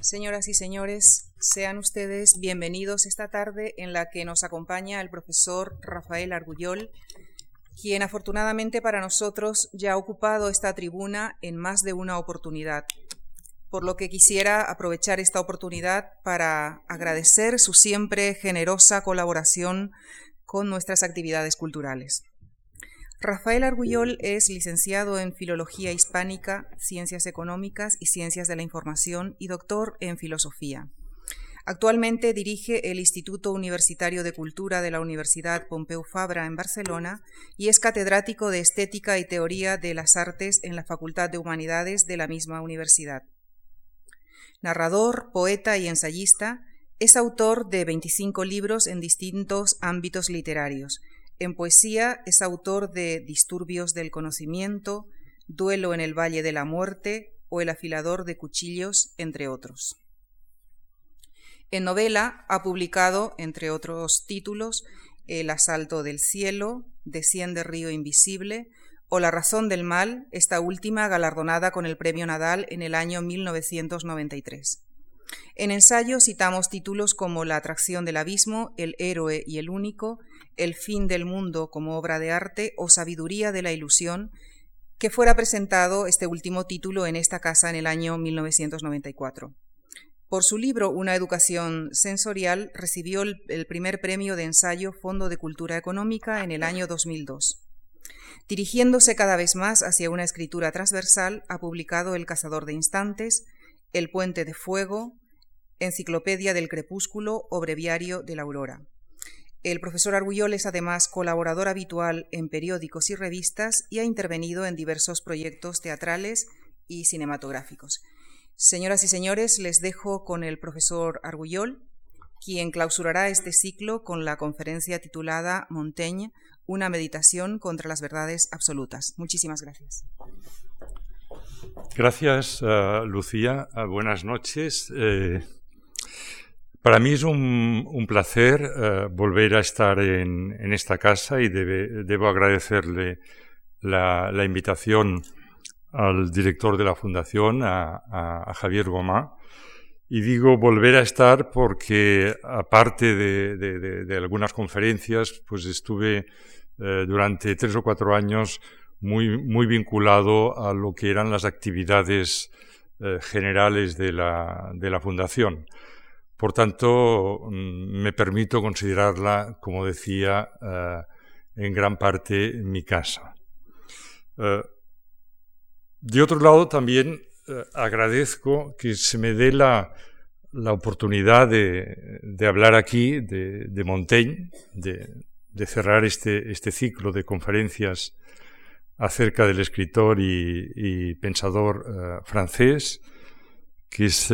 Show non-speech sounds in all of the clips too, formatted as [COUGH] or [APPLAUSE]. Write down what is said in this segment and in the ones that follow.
Señoras y señores, sean ustedes bienvenidos esta tarde en la que nos acompaña el profesor Rafael Argullol, quien afortunadamente para nosotros ya ha ocupado esta tribuna en más de una oportunidad, por lo que quisiera aprovechar esta oportunidad para agradecer su siempre generosa colaboración con nuestras actividades culturales. Rafael Argullol es licenciado en Filología Hispánica, Ciencias Económicas y Ciencias de la Información y doctor en Filosofía. Actualmente dirige el Instituto Universitario de Cultura de la Universidad Pompeu Fabra en Barcelona y es catedrático de Estética y Teoría de las Artes en la Facultad de Humanidades de la misma universidad. Narrador, poeta y ensayista, es autor de 25 libros en distintos ámbitos literarios, en poesía es autor de Disturbios del Conocimiento, Duelo en el Valle de la Muerte o El afilador de cuchillos, entre otros. En novela ha publicado, entre otros títulos, El asalto del cielo, Desciende río invisible o La razón del mal, esta última galardonada con el Premio Nadal en el año 1993. En ensayo citamos títulos como La atracción del abismo, El héroe y el único, El fin del mundo como obra de arte o Sabiduría de la ilusión, que fuera presentado este último título en esta casa en el año 1994. Por su libro Una educación sensorial recibió el, primer premio de ensayo Fondo de Cultura Económica en el año 2002. Dirigiéndose cada vez más hacia una escritura transversal, ha publicado El cazador de instantes, El puente de fuego, Enciclopedia del Crepúsculo o Breviario de la Aurora. El profesor Argullol es además colaborador habitual en periódicos y revistas y ha intervenido en diversos proyectos teatrales y cinematográficos. Señoras y señores, les dejo con el profesor Argullol, quien clausurará este ciclo con la conferencia titulada Montaigne, una meditación contra las verdades absolutas. Muchísimas gracias. Gracias, uh, Lucía. Uh, buenas noches. Eh, para mí es un, placer eh, volver a estar en, esta casa y debo agradecerle la, invitación al director de la fundación, a, Javier Gomá. Y digo volver a estar porque, aparte de, algunas conferencias, pues estuve eh, durante tres o cuatro años muy, vinculado a lo que eran las actividades eh, generales de de la fundación. Por tanto, mm, me permito considerarla, como decía, eh, en gran parte mi casa. Eh, de otro lado, también eh, agradezco que se me dé la, oportunidad de, hablar aquí de, Montaigne, de, cerrar este, este, ciclo de conferencias acerca del escritor y, pensador francés, que es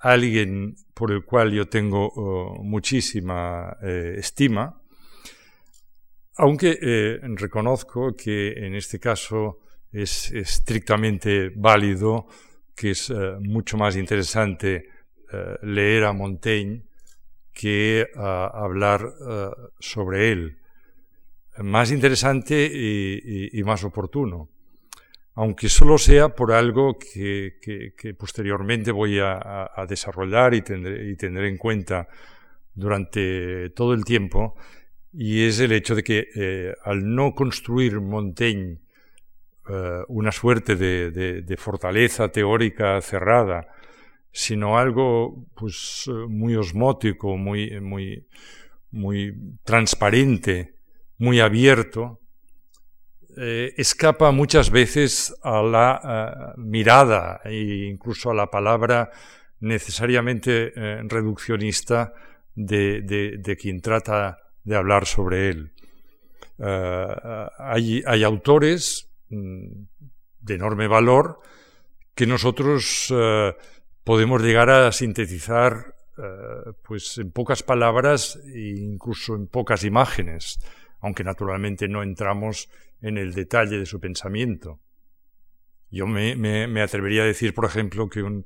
alguien por el cual yo tengo oh, muchísima eh, estima, aunque eh, reconozco que en este caso es estrictamente válido, que es mucho más interesante leer a Montaigne que hablar sobre él. Más interesante y más oportuno aunque solo sea por algo que, posteriormente voy a, desarrollar y tendré, en cuenta durante todo el tiempo, y es el hecho de que eh, al no construir Montaigne eh, una suerte de, fortaleza teórica cerrada, sino algo pues, muy osmótico, muy, muy, muy transparente, muy abierto, eh, escapa muchas veces a la eh, mirada e incluso a la palabra necesariamente eh, reduccionista de, quien trata de hablar sobre él. Hay, hay, autores mm, de enorme valor que nosotros podemos llegar a sintetizar pues en pocas palabras e incluso en pocas imágenes, aunque naturalmente no entramos en el detalle de su pensamiento. Yo me, atrevería a decir, por ejemplo, que un,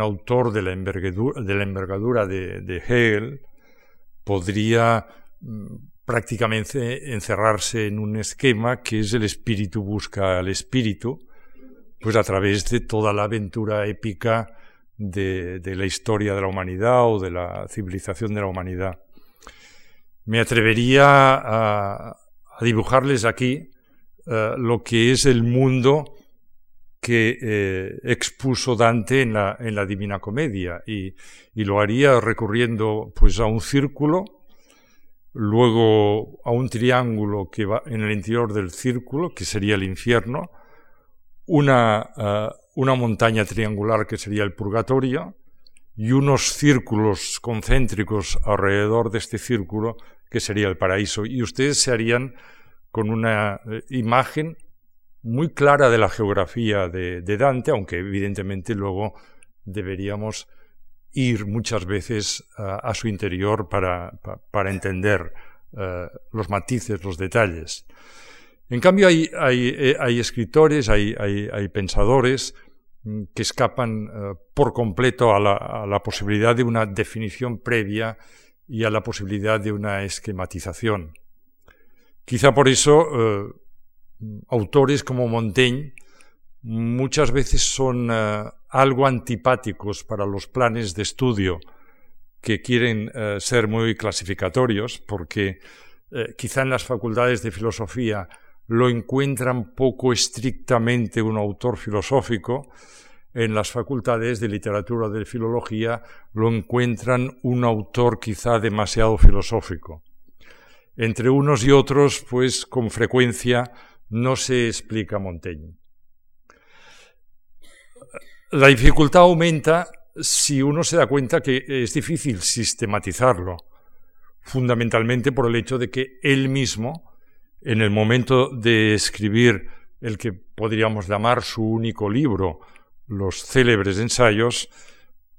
autor de la envergadura de, Hegel podría mm, prácticamente encerrarse en un esquema que es el espíritu busca al espíritu, pues a través de toda la aventura épica de, la historia de la humanidad o de la civilización de la humanidad. Me atrevería a, dibujarles aquí eh, lo que es el mundo que eh, expuso Dante en la, en la Divina Comedia. Y, y, lo haría recurriendo pues a un círculo, luego a un triángulo que va en el interior del círculo, que sería el infierno, una, eh, una montaña triangular que sería el purgatorio y unos círculos concéntricos alrededor de este círculo que sería el paraíso. Y ustedes se harían con una eh, imagen muy clara de la geografía de, Dante, aunque evidentemente luego deberíamos ir muchas veces a, su interior para, entender eh, los matices, los detalles. En cambio, hay, eh, escritores, hay, pensadores mm, que escapan eh, por completo a la, posibilidad de una definición previa y a la posibilidad de una esquematización. Quizá por eso autores como Montaigne muchas veces son eh, algo antipáticos para los planes de estudio que quieren eh, ser muy clasificatorios, porque eh, quizá en las facultades de filosofía lo encuentran poco estrictamente un autor filosófico, en las facultades de literatura de filología lo encuentran un autor quizá demasiado filosófico. Entre unos y otros, pues con frecuencia no se explica Montaigne. La dificultad aumenta si uno se da cuenta que es difícil sistematizarlo, fundamentalmente por el hecho de que él mismo, en el momento de escribir el que podríamos llamar su único libro, los célebres ensayos,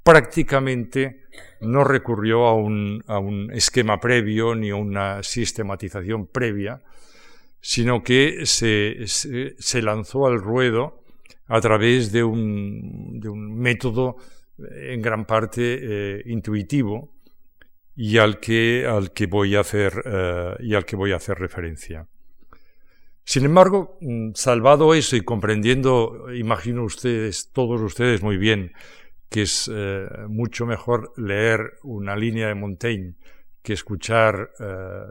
prácticamente no recurrió a un, a un esquema previo ni a una sistematización previa, sino que se, se, lanzó al ruedo a través de un, de un método en gran parte eh, intuitivo y al que, al que voy a hacer, eh, y al que voy a hacer referencia. Sin embargo, mm, salvado eso y comprendiendo, imagino ustedes, todos ustedes muy bien, que es eh, mucho mejor leer una línea de Montaigne que escuchar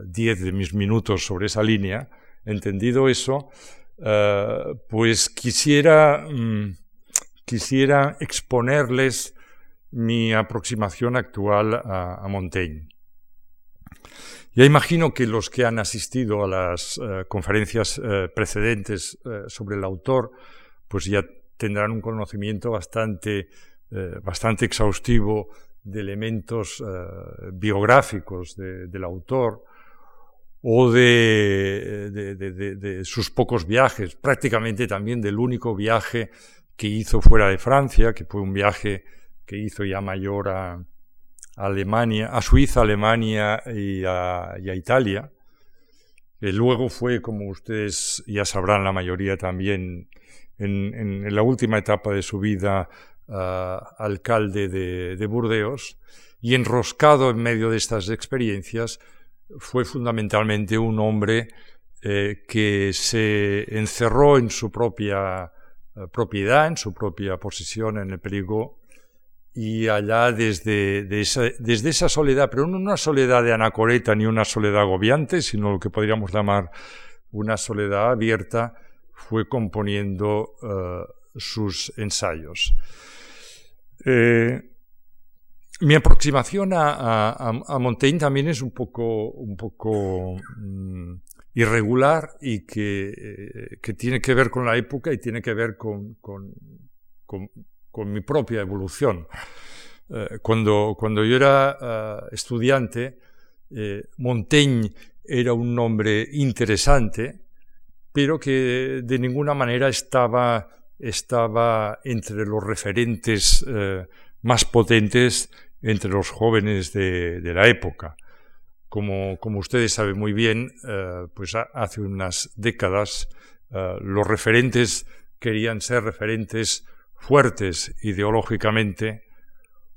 diez de mis minutos sobre esa línea, Entendido eso, eh, pues quisiera, mm, quisiera exponerles mi aproximación actual a, Montaigne. Ya imagino que los que han asistido a las eh, conferencias eh, precedentes sobre el autor, pues ya tendrán un conocimiento bastante, bastante exhaustivo de elementos biográficos del autor, o de, sus pocos viajes, prácticamente también del único viaje que hizo fuera de Francia, que fue un viaje que hizo ya mayor a, Alemania, a Suiza, Alemania y a, Italia. luego fue, como ustedes ya sabrán, la mayoría también, en, la última etapa de su vida, ah, alcalde de Burdeos, y enroscado en medio de estas experiencias, fue fundamentalmente un hombre eh, que se encerró en su propia eh, propiedad, en su propia posición en el Perigo, y allá desde, esa, desde esa soledad, pero no una soledad de anacoreta ni una soledad agobiante, sino lo que podríamos llamar una soledad abierta, fue componiendo eh, sus ensayos. Mi aproximación a, Montaigne también es un poco, un poco mm, irregular y que, eh, que, tiene que ver con la época y tiene que ver con, con, mi propia evolución. Eh, cuando, cuando yo era eh, estudiante, Montaigne era un nombre interesante, pero que de ninguna manera estaba, estaba entre los referentes más potentes entre los jóvenes de, la época. Como, ustedes saben muy bien, eh, pues hace unas décadas eh, los referentes querían ser referentes fuertes ideológicamente,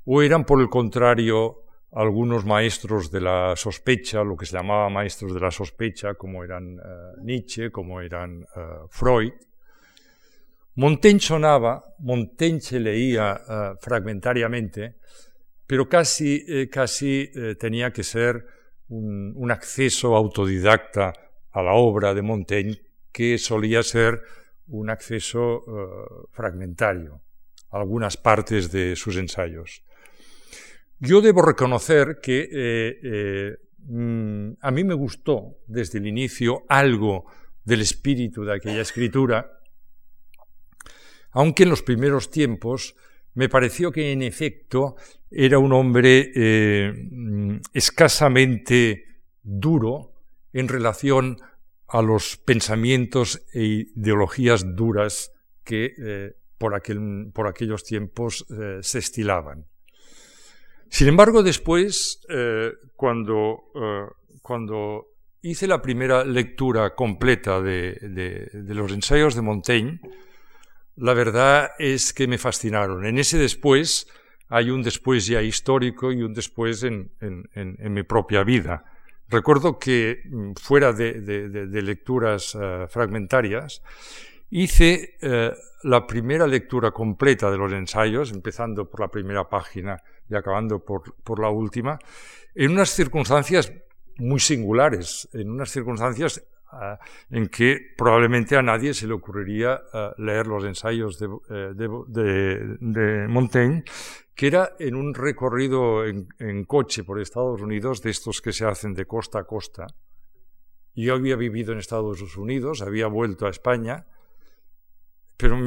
o eran por el contrario algunos maestros de la sospecha, lo que se llamaba maestros de la sospecha, como eran eh, Nietzsche, como eran Freud, Montaigne sonaba, Montaigne se leía eh, fragmentariamente, pero casi, eh, casi eh, tenía que ser un, acceso autodidacta a la obra de Montaigne que solía ser un acceso fragmentario a algunas partes de sus ensayos. Yo debo reconocer que mm, a mí me gustó desde el inicio algo del espíritu de aquella escritura, aunque en los primeros tiempos me pareció que en efecto era un hombre eh, escasamente duro en relación a los pensamientos e ideologías duras que eh, por, aquellos tiempos eh, se estilaban. Sin embargo, después, cuando, cuando, hice la primera lectura completa de los ensayos de Montaigne, la verdad es que me fascinaron. En ese después hay un después ya histórico y un después en, mi propia vida. Recuerdo que mm, fuera de, lecturas eh, fragmentarias, hice eh, la primera lectura completa de los ensayos, empezando por la primera página y acabando por la última, en unas circunstancias muy singulares, en unas circunstancias en que probablemente a nadie se le ocurriría eh, leer los ensayos eh, de, Montaigne, que era en un recorrido en, coche por Estados Unidos, de estos que se hacen de costa a costa. Yo había vivido en Estados Unidos, había vuelto a España, pero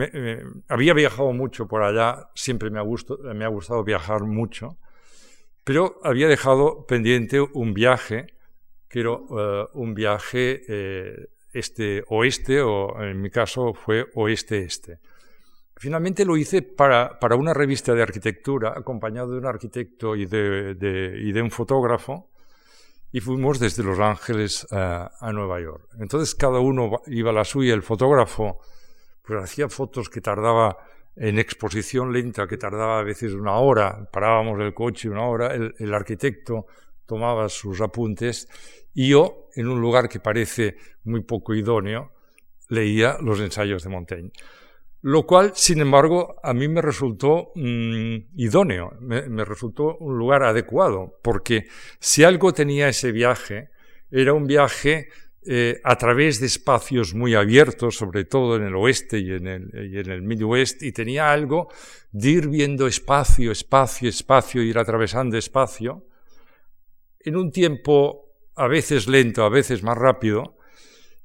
había viajado mucho por allá, siempre me me ha gustado viajar mucho, pero había dejado pendiente un viaje que era eh, un viaje eh, este-oeste, o en mi caso fue oeste-este. Finalmente lo hice para, para, una revista de arquitectura, acompañado de un arquitecto y de, y de un fotógrafo, y fuimos desde Los Ángeles a, a, Nueva York. Entonces cada uno iba a la suya, el fotógrafo pues hacía fotos que tardaba en exposición lenta, que tardaba a veces una hora, parábamos el coche una hora, el, el arquitecto tomaba sus apuntes y yo, en un lugar que parece muy poco idóneo, leía los ensayos de Montaigne. Lo cual, sin embargo, a mí me resultó mm, idóneo, me, resultó un lugar adecuado, porque si algo tenía ese viaje, era un viaje eh, a través de espacios muy abiertos, sobre todo en el oeste y en el, y en el Midwest, y tenía algo de ir viendo espacio, espacio, espacio, ir atravesando espacio, en un tiempo a veces lento, a veces más rápido,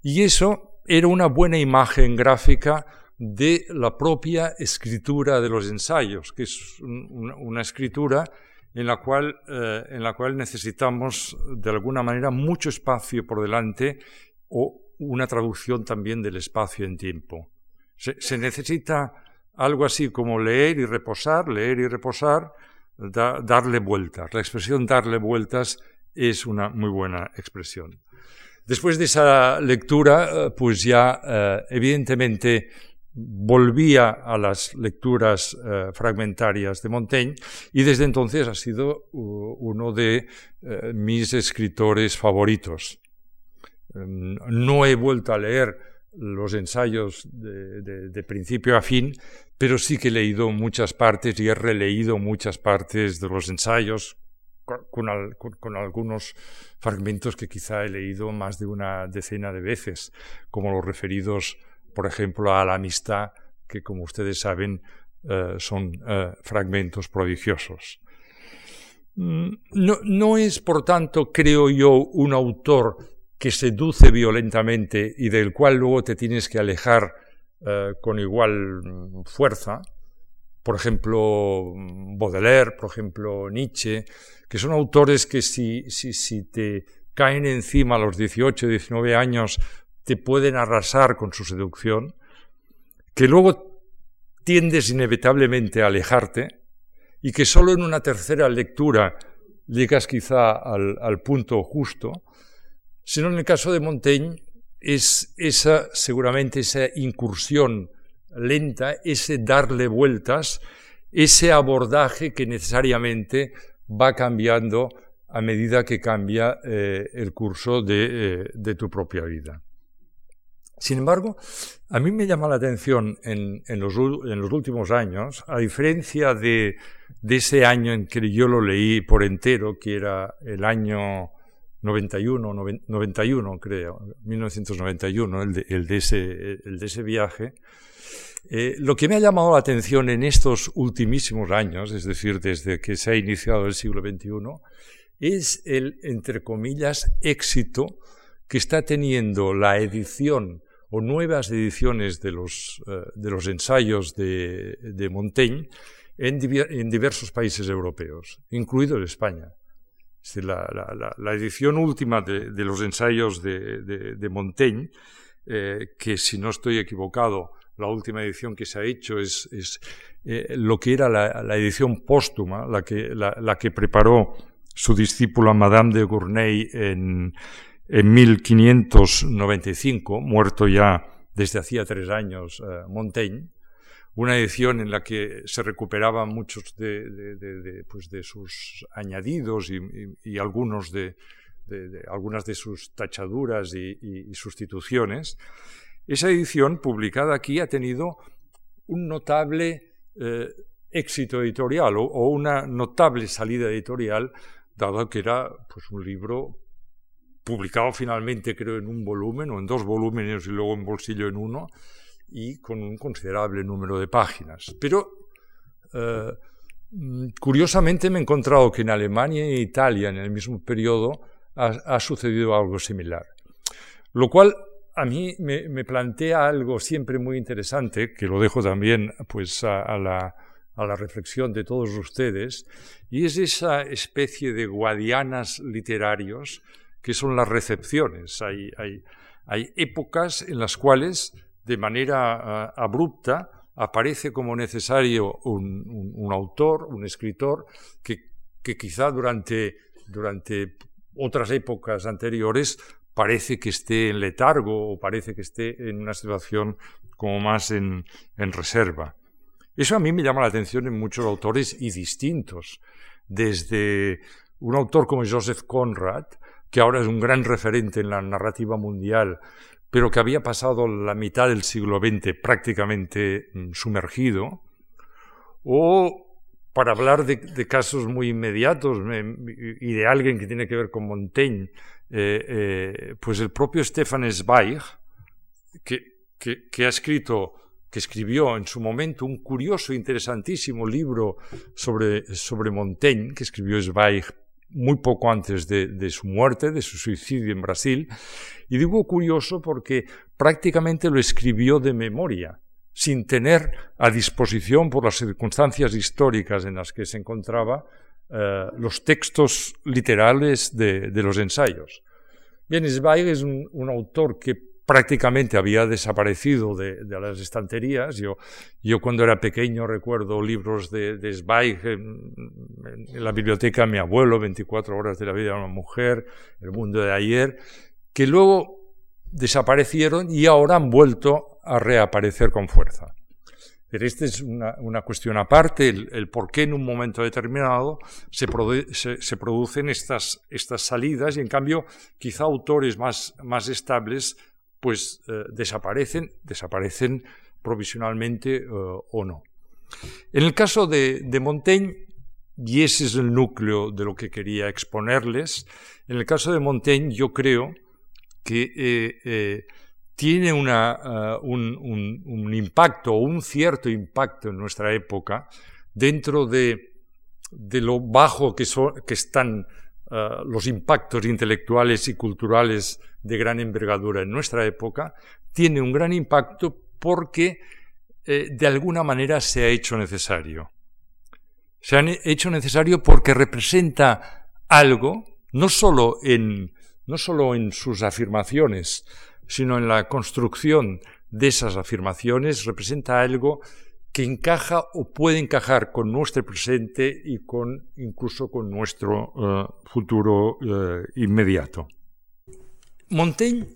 y eso era una buena imagen gráfica de la propia escritura de los ensayos, que es una, escritura en la, cual, eh, en la cual necesitamos de alguna manera mucho espacio por delante o una traducción también del espacio en tiempo. Se, necesita algo así como leer y reposar, leer y reposar, darle vueltas. La expresión darle vueltas es una muy buena expresión. Después de esa lectura, eh, pues ya eh, evidentemente volvía a las lecturas eh, fragmentarias de Montaigne y desde entonces ha sido uno de mis escritores favoritos. Em, no he vuelto a leer los ensayos de, principio a fin, pero sí que he leído muchas partes y he releído muchas partes de los ensayos, con, algunos fragmentos que quizá he leído más de una decena de veces, como los referidos, por ejemplo, a la amistad, que como ustedes saben eh, son eh, fragmentos prodigiosos. Mm, no, no, es, por tanto, creo yo, un autor que seduce violentamente y del cual luego te tienes que alejar eh, con igual fuerza, por ejemplo, Baudelaire, por ejemplo, Nietzsche, que son autores que si, si, te caen encima a los 18, 19 años, te pueden arrasar con su seducción, que luego tiendes inevitablemente a alejarte y que solo en una tercera lectura llegas quizá al, al punto justo, sino en el caso de Montaigne es esa, seguramente esa incursión lenta, ese darle vueltas, ese abordaje que necesariamente va cambiando a medida que cambia eh, el curso de, eh, de, tu propia vida. Sin embargo, a mí me llama la atención en, los, últimos años, a diferencia de, ese año en que yo lo leí por entero, que era el año 91, 91 creo, 1991, el de, el de, ese, el de ese viaje, eh, lo que me ha llamado la atención en estos ultimísimos años, es decir, desde que se ha iniciado el siglo XXI, es el, entre comillas, éxito que está teniendo la edición o nuevas ediciones de los, eh, de los ensayos de, Montaigne en, en, diversos países europeos, incluido España. la, la, la, edición última de, de los ensayos de, de Montaigne, eh, que si no estoy equivocado, la última edición que se ha hecho es, eh, lo que era la, edición póstuma, la que, la, que preparó su discípula Madame de Gournay en, en 1595, muerto ya desde hacía tres años eh, Montaigne, una edición en la que se recuperaban muchos de, de, de, pues de sus añadidos y, y, algunos de, algunas de sus tachaduras y, sustituciones. Esa edición publicada aquí ha tenido un notable eh, éxito editorial o, una notable salida editorial, dado que era pues, un libro publicado finalmente creo en un volumen o en dos volúmenes y luego en bolsillo en uno y con un considerable número de páginas. Pero eh, curiosamente me he encontrado que en Alemania y en Italia en el mismo periodo ha, sucedido algo similar. Lo cual a mí me, plantea algo siempre muy interesante, que lo dejo también pues a, la, a la reflexión de todos ustedes, y es esa especie de guadianas literarios que son las recepciones. Hay, hay, épocas en las cuales, de manera uh, abrupta, aparece como necesario un, autor, un escritor, que, que quizá durante otras épocas anteriores parece que esté en letargo o parece que esté en una situación como más en, en, reserva. Eso a mí me llama la atención en muchos autores y distintos, desde un autor como Joseph Conrad, que ahora es un gran referente en la narrativa mundial, pero que había pasado la mitad del siglo XX prácticamente mm, sumergido, o para hablar de, casos muy inmediatos y de alguien que tiene que ver con Montaigne, eh, eh, pues el propio Stefan Zweig, que, ha escrito, que escribió en su momento un curioso, interesantísimo libro sobre, sobre Montaigne, que escribió Zweig muy poco antes de, su muerte, de su suicidio en Brasil. Y digo curioso porque prácticamente lo escribió de memoria, sin tener a disposición por las circunstancias históricas en las que se encontraba eh, los textos literales de, los ensayos. Bien, Zweig es un autor que prácticamente había desaparecido de, las estanterías. Yo, yo cuando era pequeño recuerdo libros de, de Zweig en, en, la biblioteca de mi abuelo, 24 horas de la vida de una mujer, El mundo de ayer, que luego desaparecieron y ahora han vuelto a reaparecer con fuerza. Pero esta es una, cuestión aparte, el, por qué en un momento determinado se, se, producen estas, estas salidas y en cambio quizá autores más, más estables pues eh, desaparecen, desaparecen provisionalmente eh, o no. En el caso de, Montaigne, y ese es el núcleo de lo que quería exponerles, en el caso de Montaigne yo creo que eh tiene uh, un, un, un, impacto, un cierto impacto en nuestra época, dentro de, lo bajo que, so, que están uh, los impactos intelectuales y culturales de gran envergadura en nuestra época, tiene un gran impacto porque eh, de alguna manera se ha hecho necesario. Se ha hecho necesario porque representa algo, no solo en, no solo en sus afirmaciones, sino en la construcción de esas afirmaciones, representa algo que encaja o puede encajar con nuestro presente y con incluso con nuestro uh, futuro uh, inmediato. Montaigne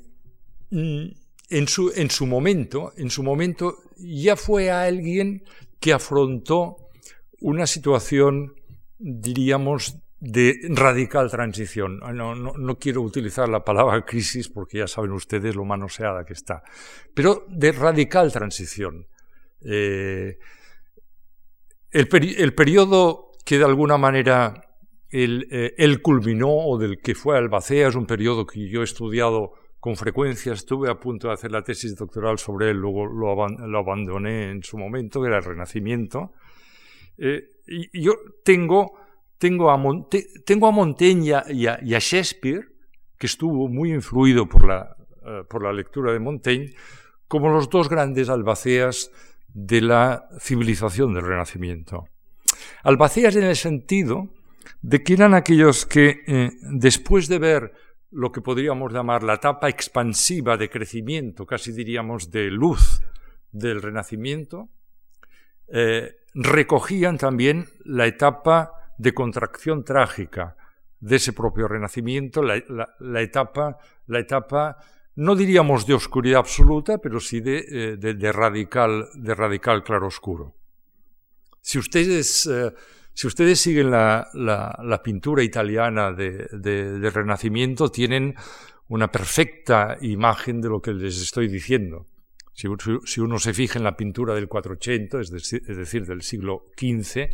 mm, en su, en su momento, en su momento ya fue alguien que afrontó una situación, diríamos, de radical transición. No, no, quiero utilizar la palabra [LAUGHS] crisis porque ya saben ustedes lo manoseada que está, pero de radical transición. Eh, el, el, periodo que de alguna manera él, eh, culminó o del que fue Albacea es un periodo que yo he estudiado con frecuencia, estuve a punto de hacer la tesis doctoral sobre él, luego lo, abandoné en su momento, que era el Renacimiento. Eh, y yo tengo tengo a, Montaigne y a, Shakespeare, que estuvo muy influido por la, eh, por la lectura de Montaigne, como los dos grandes albaceas de la civilización del Renacimiento. Albaceas en el sentido de que eran aquellos que, eh, después de ver lo que podríamos llamar la etapa expansiva de crecimiento, casi diríamos de luz del Renacimiento, eh, recogían también la etapa de contracción trágica de ese propio renacimiento, la, etapa, la etapa, no diríamos de oscuridad absoluta, pero sí de, eh, radical, de radical claroscuro. Si ustedes, eh, si ustedes siguen la, pintura italiana del Renacimiento, tienen una perfecta imagen de lo que les estoy diciendo. Si, uno se fija en la pintura del 480, es decir del siglo XV,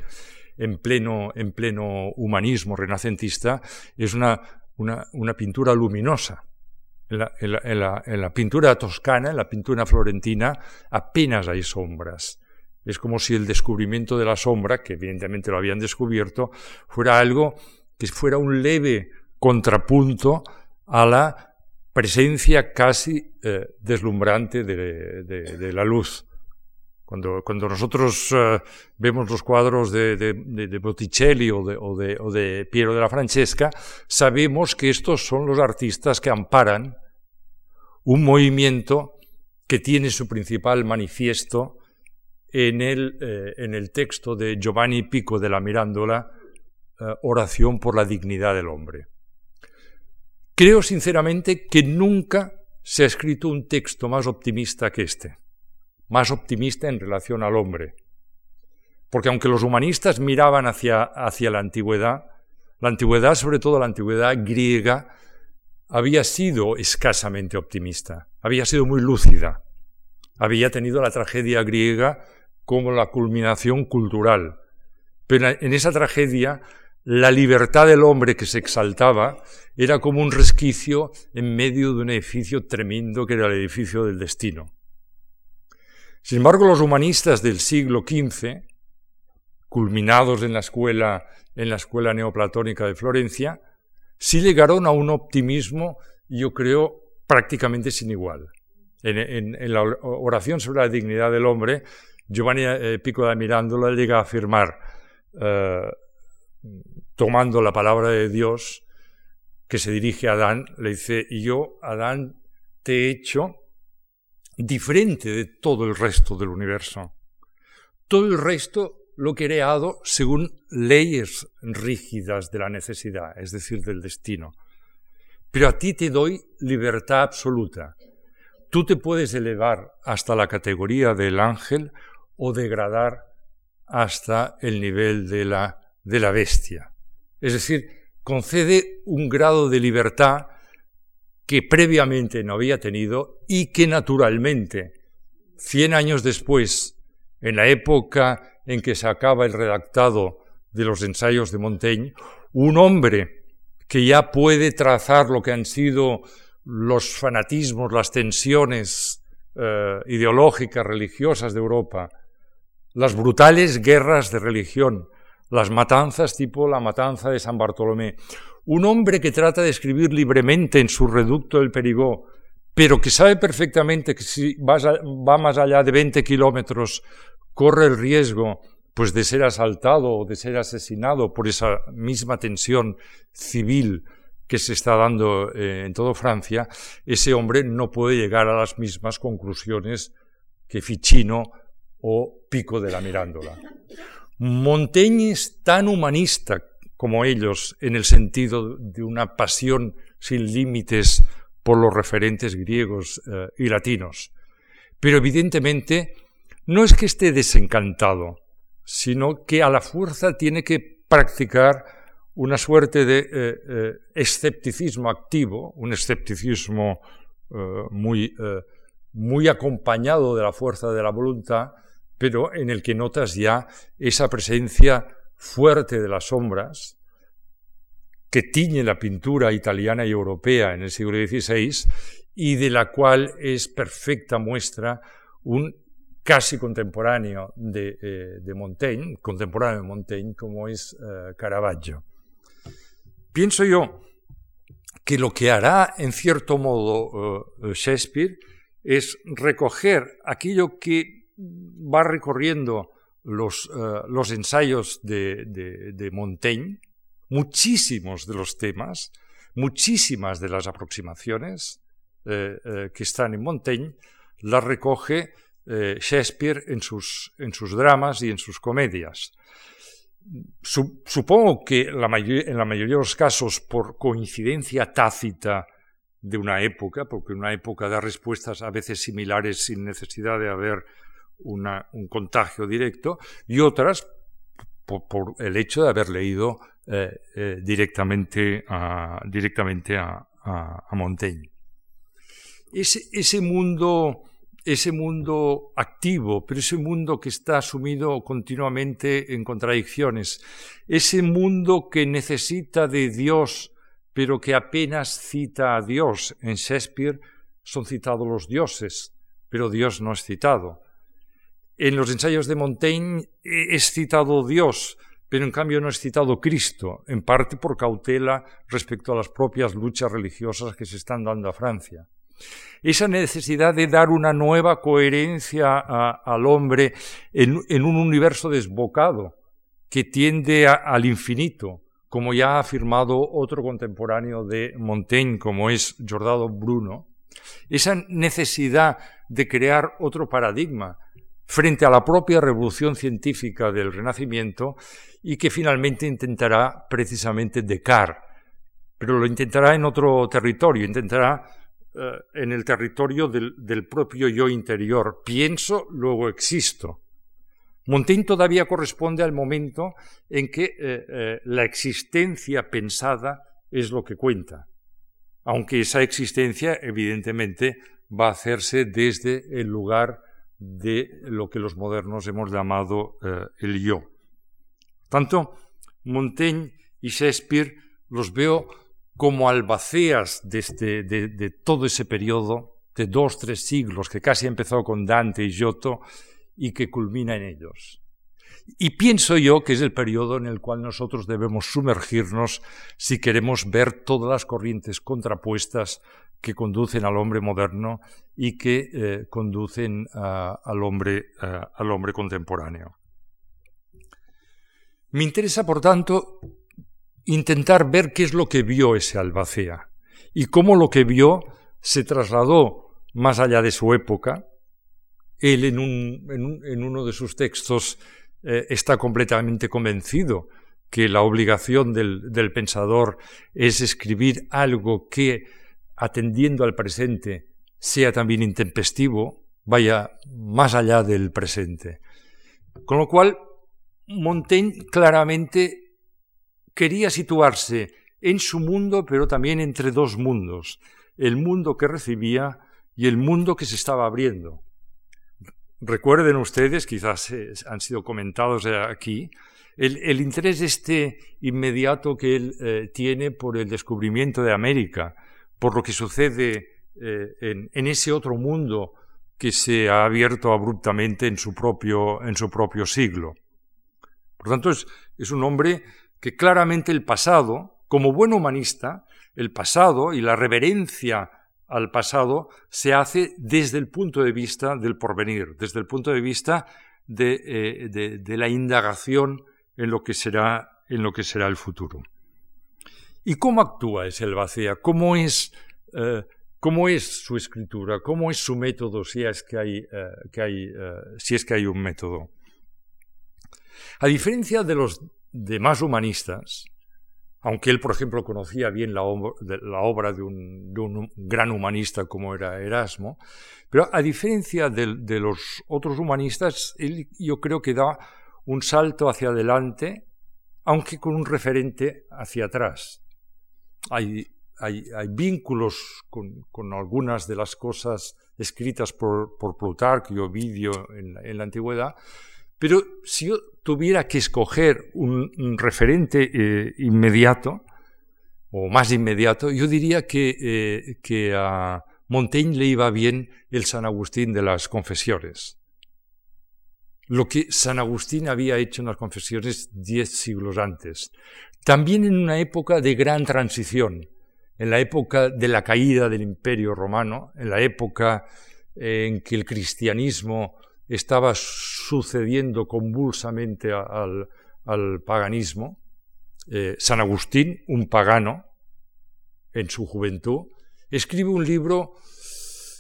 en pleno, en pleno humanismo renacentista, es una, una, pintura luminosa. En la, en, la, pintura toscana, en la pintura florentina, apenas hay sombras. Es como si el descubrimiento de la sombra, que evidentemente lo habían descubierto, fuera algo que fuera un leve contrapunto a la presencia casi eh, deslumbrante de, la luz. Cuando, cuando nosotros eh, vemos los cuadros de, de, Botticelli o de, o, o de, Piero de la Francesca, sabemos que estos son los artistas que amparan un movimiento que tiene su principal manifiesto en el, eh, en el texto de Giovanni Pico de la Mirándola, eh, Oración por la dignidad del hombre. Creo sinceramente que nunca se ha escrito un texto más optimista que este más optimista en relación al hombre. Porque aunque los humanistas miraban hacia, hacia la antigüedad, la antigüedad, sobre todo la antigüedad griega, había sido escasamente optimista, había sido muy lúcida, había tenido la tragedia griega como la culminación cultural. Pero en esa tragedia, la libertad del hombre que se exaltaba era como un resquicio en medio de un edificio tremendo que era el edificio del destino. Sin embargo, los humanistas del siglo XV, culminados en la escuela, en la escuela neoplatónica de Florencia, sí llegaron a un optimismo, yo creo, prácticamente sin igual. En, la oración sobre la dignidad del hombre, Giovanni eh, Pico da Mirandola llega a afirmar, eh, tomando la palabra de Dios, que se dirige a Adán, le dice, y yo, Adán, te he hecho diferente de todo el resto del universo. Todo el resto lo creado según leyes rígidas de la necesidad, es decir, del destino. Pero a ti te doy libertad absoluta. Tú te puedes elevar hasta la categoría del ángel o degradar hasta el nivel de la, de la bestia. Es decir, concede un grado de libertad que previamente no había tenido y que naturalmente, cien años después, en la época en que se acaba el redactado de los ensayos de Montaigne, un hombre que ya puede trazar lo que han sido los fanatismos, las tensiones eh, ideológicas, religiosas de Europa, las brutales guerras de religión, las matanzas tipo la matanza de San Bartolomé, un hombre que trata de escribir libremente en su reducto del Perigó, pero que sabe perfectamente que si va más allá de 20 kilómetros corre el riesgo pues de ser asaltado o de ser asesinado por esa misma tensión civil que se está dando eh, en toda Francia, ese hombre no puede llegar a las mismas conclusiones que Ficino o Pico de la Mirándola. Montaigne es tan humanista como ellos en el sentido de una pasión sin límites por los referentes griegos eh, y latinos. Pero evidentemente no es que esté desencantado, sino que a la fuerza tiene que practicar una suerte de eh, eh, escepticismo activo, un escepticismo muy, muy acompañado de la fuerza de la voluntad, pero en el que notas ya esa presencia fuerte de las sombras que tiñe la pintura italiana y europea en el siglo XVI y de la cual es perfecta muestra un casi contemporáneo de, eh, Montaigne, contemporáneo de Montaigne, como es eh, Caravaggio. Pienso yo que lo que hará en cierto modo eh, Shakespeare es recoger aquello que va recorriendo los, los ensayos de, Montaigne, muchísimos de los temas, muchísimas de las aproximaciones eh, eh, que están en Montaigne, las recoge eh, Shakespeare en sus, en sus, dramas y en sus comedias. supongo que en la mayoría de los casos, por coincidencia tácita de una época, porque una época da respuestas a veces similares sin necesidad de haber un contagio directo, y otras por, el hecho de haber leído eh, eh, directamente, a, directamente a, Montaigne. Ese, mundo, ese mundo activo, pero ese mundo que está sumido continuamente en contradicciones, ese mundo que necesita de Dios, pero que apenas cita a Dios. En Shakespeare son citados los dioses, pero Dios no es citado. En los ensayos de Montaigne es citado Dios, pero en cambio no es citado Cristo, en parte por cautela respecto a las propias luchas religiosas que se están dando a Francia. Esa necesidad de dar una nueva coherencia al hombre en, un universo desbocado que tiende al infinito, como ya ha afirmado otro contemporáneo de Montaigne, como es Giordano Bruno, esa necesidad de crear otro paradigma, frente a la propia revolución científica del Renacimiento y que finalmente intentará precisamente Descartes, pero lo intentará en otro territorio, intentará eh, en el territorio del, propio yo interior. Pienso, luego existo. Montaigne todavía corresponde al momento en que eh, eh, la existencia pensada es lo que cuenta, aunque esa existencia evidentemente va a hacerse desde el lugar de lo que los modernos hemos llamado eh, el yo. Tanto Montaigne y Shakespeare los veo como albaceas de, este, de, todo ese periodo de dos, tres siglos que casi empezó con Dante y Giotto y que culmina en ellos. Y pienso yo que es el periodo en el cual nosotros debemos sumergirnos si queremos ver todas las corrientes contrapuestas que conducen al hombre moderno y que eh, conducen al, hombre, al hombre contemporáneo. Me interesa, por tanto, intentar ver qué es lo que vio ese Albacea y cómo lo que vio se trasladó más allá de su época. Él en, uno de sus textos eh, está completamente convencido que la obligación del pensador es escribir algo que atendiendo al presente, sea también intempestivo, vaya más allá del presente. Con lo cual, Montaigne claramente quería situarse en su mundo, pero también entre dos mundos, el mundo que recibía y el mundo que se estaba abriendo. Recuerden ustedes, quizás han sido comentados aquí, el, interés este inmediato que él eh, tiene por el descubrimiento de América, por lo que sucede eh, en, ese otro mundo que se ha abierto abruptamente en su propio, siglo. Por tanto, es, un hombre que claramente el pasado, como buen humanista, el pasado y la reverencia al pasado se hace desde el punto de vista del porvenir, desde el punto de vista de, eh, la indagación en lo que será el futuro. ¿Y cómo actúa ese Albacea? ¿Cómo es, eh, ¿Cómo es su escritura? ¿Cómo es su método si es que hay, eh, eh, si es que hay un método? A diferencia de los demás humanistas, aunque él, por ejemplo, conocía bien la, obra de un, de un, gran humanista como era Erasmo, pero a diferencia de, de los otros humanistas, él yo creo que da un salto hacia adelante aunque con un referente hacia atrás. Hay, hay, vínculos con, algunas de las cosas escritas por, por Plutarco y Ovidio en la, antigüedad, pero si yo tuviera que escoger un, referente eh, inmediato, o más inmediato, yo diría que, eh, que a Montaigne le iba bien el San Agustín de las confesiones lo que San Agustín había hecho en las confesiones diez siglos antes. También en una época de gran transición, en la época de la caída del imperio romano, en la época en que el cristianismo estaba sucediendo convulsamente al, paganismo, eh, San Agustín, un pagano, en su juventud, escribe un libro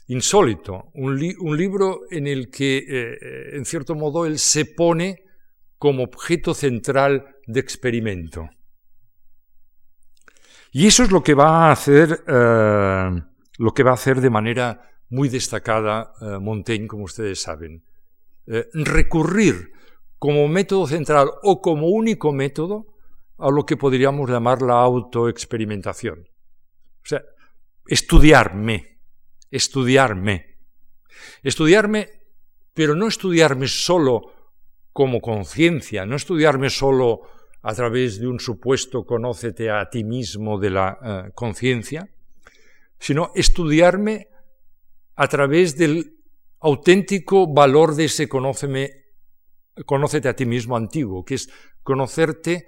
insólito, un, libro en el que, eh, en cierto modo, él se pone como objeto central de experimento. Y eso es lo que va a hacer, eh, lo que va a hacer de manera muy destacada eh, Montaigne, como ustedes saben. recurrir como método central o como único método a lo que podríamos llamar la autoexperimentación. O sea, estudiarme, estudiarme. Estudiarme, pero no estudiarme solo como conciencia, no estudiarme solo a través de un supuesto conócete a ti mismo de la eh, conciencia, sino estudiarme a través del auténtico valor de ese conóceme, conócete a ti mismo antiguo, que es conocerte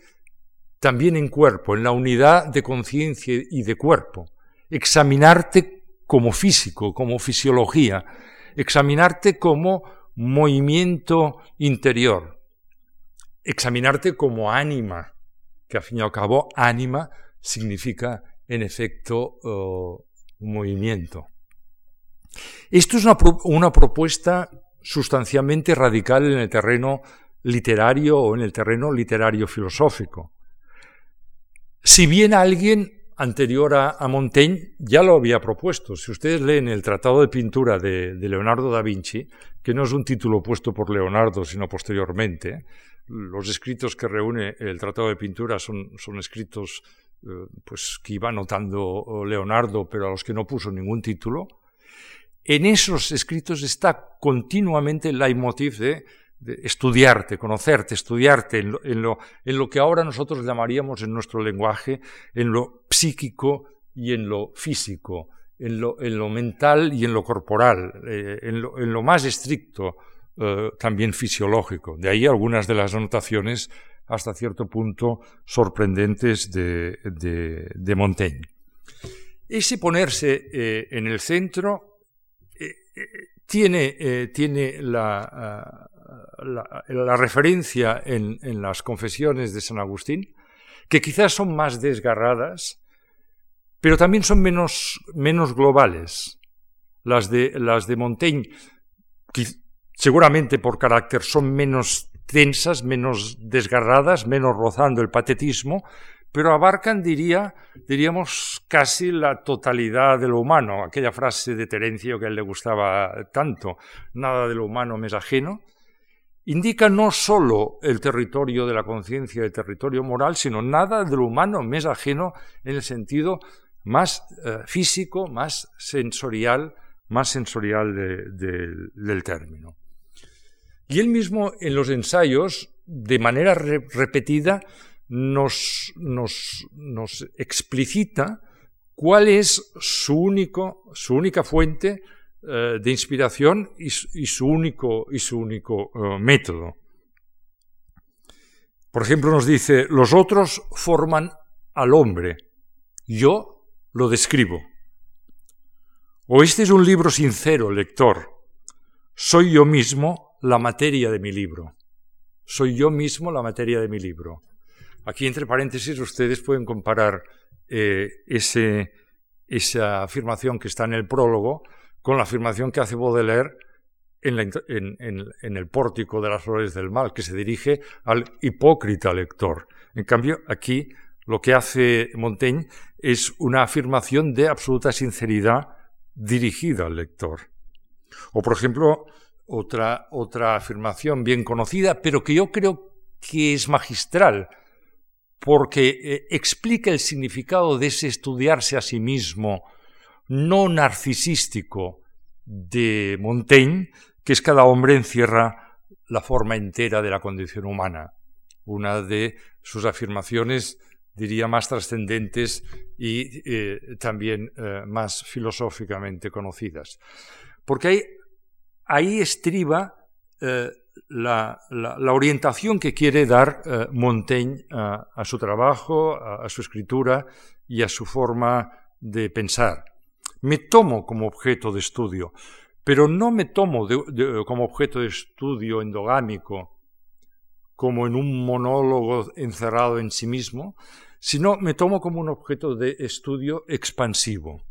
también en cuerpo, en la unidad de conciencia y de cuerpo, examinarte como físico, como fisiología, examinarte como movimiento interior, examinarte como ánima, que al fin y al cabo ánima significa en efecto un movimiento. Esto es una, una propuesta sustancialmente radical en el terreno literario o en el terreno literario filosófico. Si bien alguien anterior a, Montaigne ya lo había propuesto. Si ustedes leen el Tratado de Pintura de, Leonardo da Vinci, que no es un título puesto por Leonardo, sino posteriormente, los escritos que reúne el Tratado de Pintura son, escritos eh, pues, que iba notando Leonardo, pero a los que no puso ningún título. En esos escritos está continuamente el leitmotiv de estudiarte, conocerte, estudiarte en lo, en, lo, que ahora nosotros llamaríamos en nuestro lenguaje, en lo psíquico y en lo físico, en lo, en lo mental y en lo corporal, eh, en, lo, más estricto, eh, también fisiológico. De ahí algunas de las anotaciones hasta cierto punto sorprendentes de, de, Montaigne. Ese ponerse eh, en el centro tiene, tiene la, la, referencia en, las confesiones de San Agustín, que quizás son más desgarradas, pero también son menos, menos globales. Las de, las de Montaigne, seguramente por carácter, son menos tensas, menos desgarradas, menos rozando el patetismo, pero abarcan, diría, diríamos, casi la totalidad de lo humano, aquella frase de Terencio que a él le gustaba tanto, nada de lo humano me es ajeno, indica no sólo el territorio de la conciencia, el territorio moral, sino nada de lo humano me es ajeno en el sentido más eh, físico, más sensorial, más sensorial del término. Y él mismo en los ensayos, de manera repetida, nos, nos, nos, explicita cuál es su, único, su única fuente eh, de inspiración y, su único, y su único eh, método. Por ejemplo, nos dice, los otros forman al hombre, yo lo describo. O este es un libro sincero, lector. Soy yo mismo la materia de mi libro. Soy yo mismo la materia de mi libro. Aquí, entre paréntesis, ustedes pueden comparar eh, ese, esa afirmación que está en el prólogo con la afirmación que hace Baudelaire en, el pórtico de las flores del mal, que se dirige al hipócrita lector. En cambio, aquí lo que hace Montaigne es una afirmación de absoluta sinceridad dirigida al lector. O, por ejemplo, otra, otra afirmación bien conocida, pero que yo creo que es magistral porque eh, explica el significado de ese estudiarse a sí mismo no narcisístico de Montaigne, que es cada hombre encierra la forma entera de la condición humana. Una de sus afirmaciones, diría, más trascendentes y eh, también eh, más filosóficamente conocidas. Porque ahí, ahí estriba la, orientación que quiere dar eh, Montaigne a, su trabajo, a, su escritura y a su forma de pensar. Me tomo como objeto de estudio, pero no me tomo como objeto de estudio endogámico, como en un monólogo encerrado en sí mismo, sino me tomo como un objeto de estudio expansivo.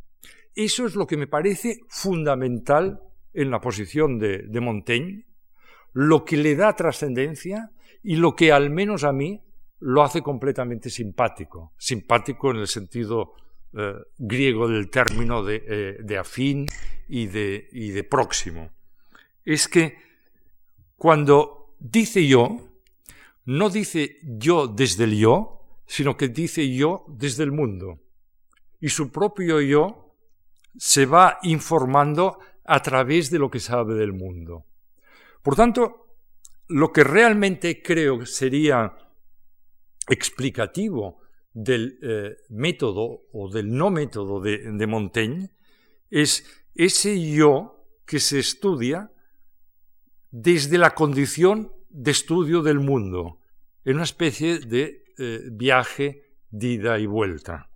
Eso es lo que me parece fundamental en la posición de Montaigne, lo que le da trascendencia y lo que al menos a mí lo hace completamente simpático. Simpático en el sentido eh, griego del término de, eh, afín y de, y de próximo. Es que cuando dice yo, no dice yo desde el yo, sino que dice yo desde el mundo. Y su propio yo se va informando a través de lo que sabe del mundo. Por tanto, lo que realmente creo sería explicativo del eh, método o del no método de, Montaigne es ese yo que se estudia desde la condición de estudio del mundo, en una especie de eh, viaje de ida y vuelta.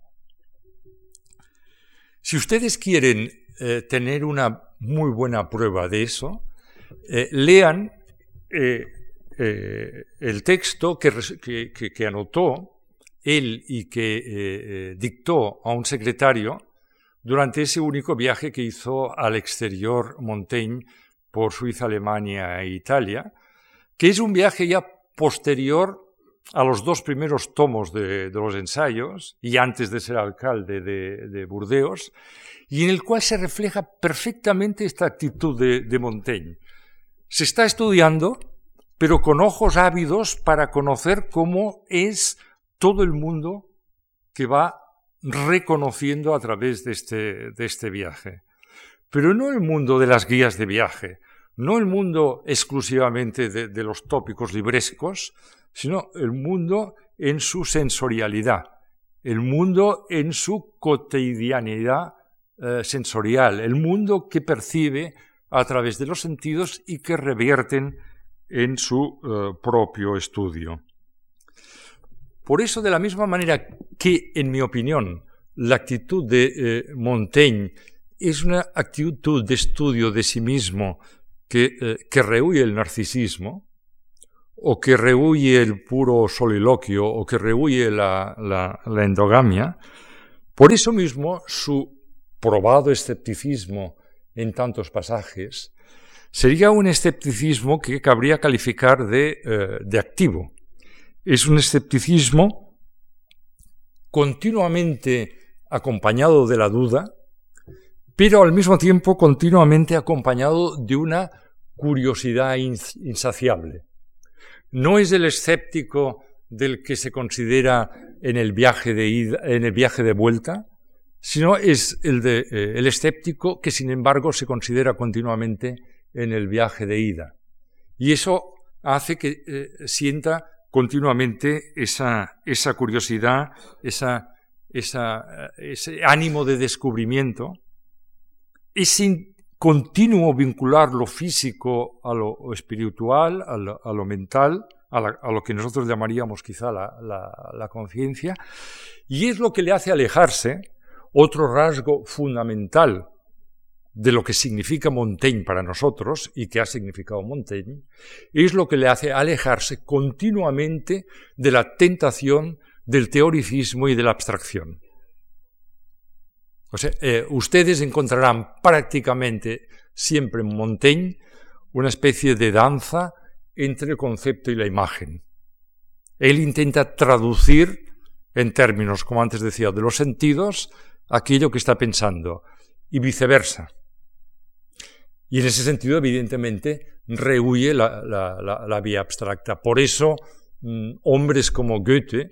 Si ustedes quieren eh, tener una muy buena prueba de eso, lean el texto que, anotó él y que dictó a un secretario durante ese único viaje que hizo al exterior Montaigne por Suiza, Alemania e Italia, que es un viaje ya posterior a los dos primeros tomos de, los ensayos y antes de ser alcalde de, Burdeos, y en el cual se refleja perfectamente esta actitud de Montaigne. Se está estudiando, pero con ojos ávidos para conocer cómo es todo el mundo que va reconociendo a través de este, de este viaje. Pero no el mundo de las guías de viaje, no el mundo exclusivamente de, los tópicos librescos, sino el mundo en su sensorialidad, el mundo en su cotidianidad eh, sensorial, el mundo que percibe a través de los sentidos y que revierten en su eh, propio estudio. Por eso, de la misma manera que, en mi opinión, la actitud de eh, Montaigne es una actitud de estudio de sí mismo que, eh, rehuye el narcisismo, o que rehuye el puro soliloquio, o que rehuye la, endogamia, por eso mismo su probado escepticismo en tantos pasajes, sería un escepticismo que cabría calificar de, eh, de activo. Es un escepticismo continuamente acompañado de la duda, pero al mismo tiempo continuamente acompañado de una curiosidad insaciable. No es el escéptico del que se considera en el viaje de ida, en el viaje de vuelta, sino es el, eh, el escéptico que sin embargo se considera continuamente en el viaje de ida. Y eso hace que eh, sienta continuamente esa, esa curiosidad, eh, ese ánimo de descubrimiento, ese continuo vincular lo físico a lo espiritual, a lo, mental, a, lo que nosotros llamaríamos quizá la, la conciencia, y es lo que le hace alejarse otro rasgo fundamental de lo que significa Montaigne para nosotros y que ha significado Montaigne, es lo que le hace alejarse continuamente de la tentación del teoricismo y de la abstracción. O sea, eh, ustedes encontrarán prácticamente siempre en Montaigne una especie de danza entre el concepto y la imagen. Él intenta traducir en términos, como antes decía, de los sentidos, aquello que está pensando y viceversa. Y en ese sentido, evidentemente, rehuye la, vía abstracta. Por eso, mm, hombres como Goethe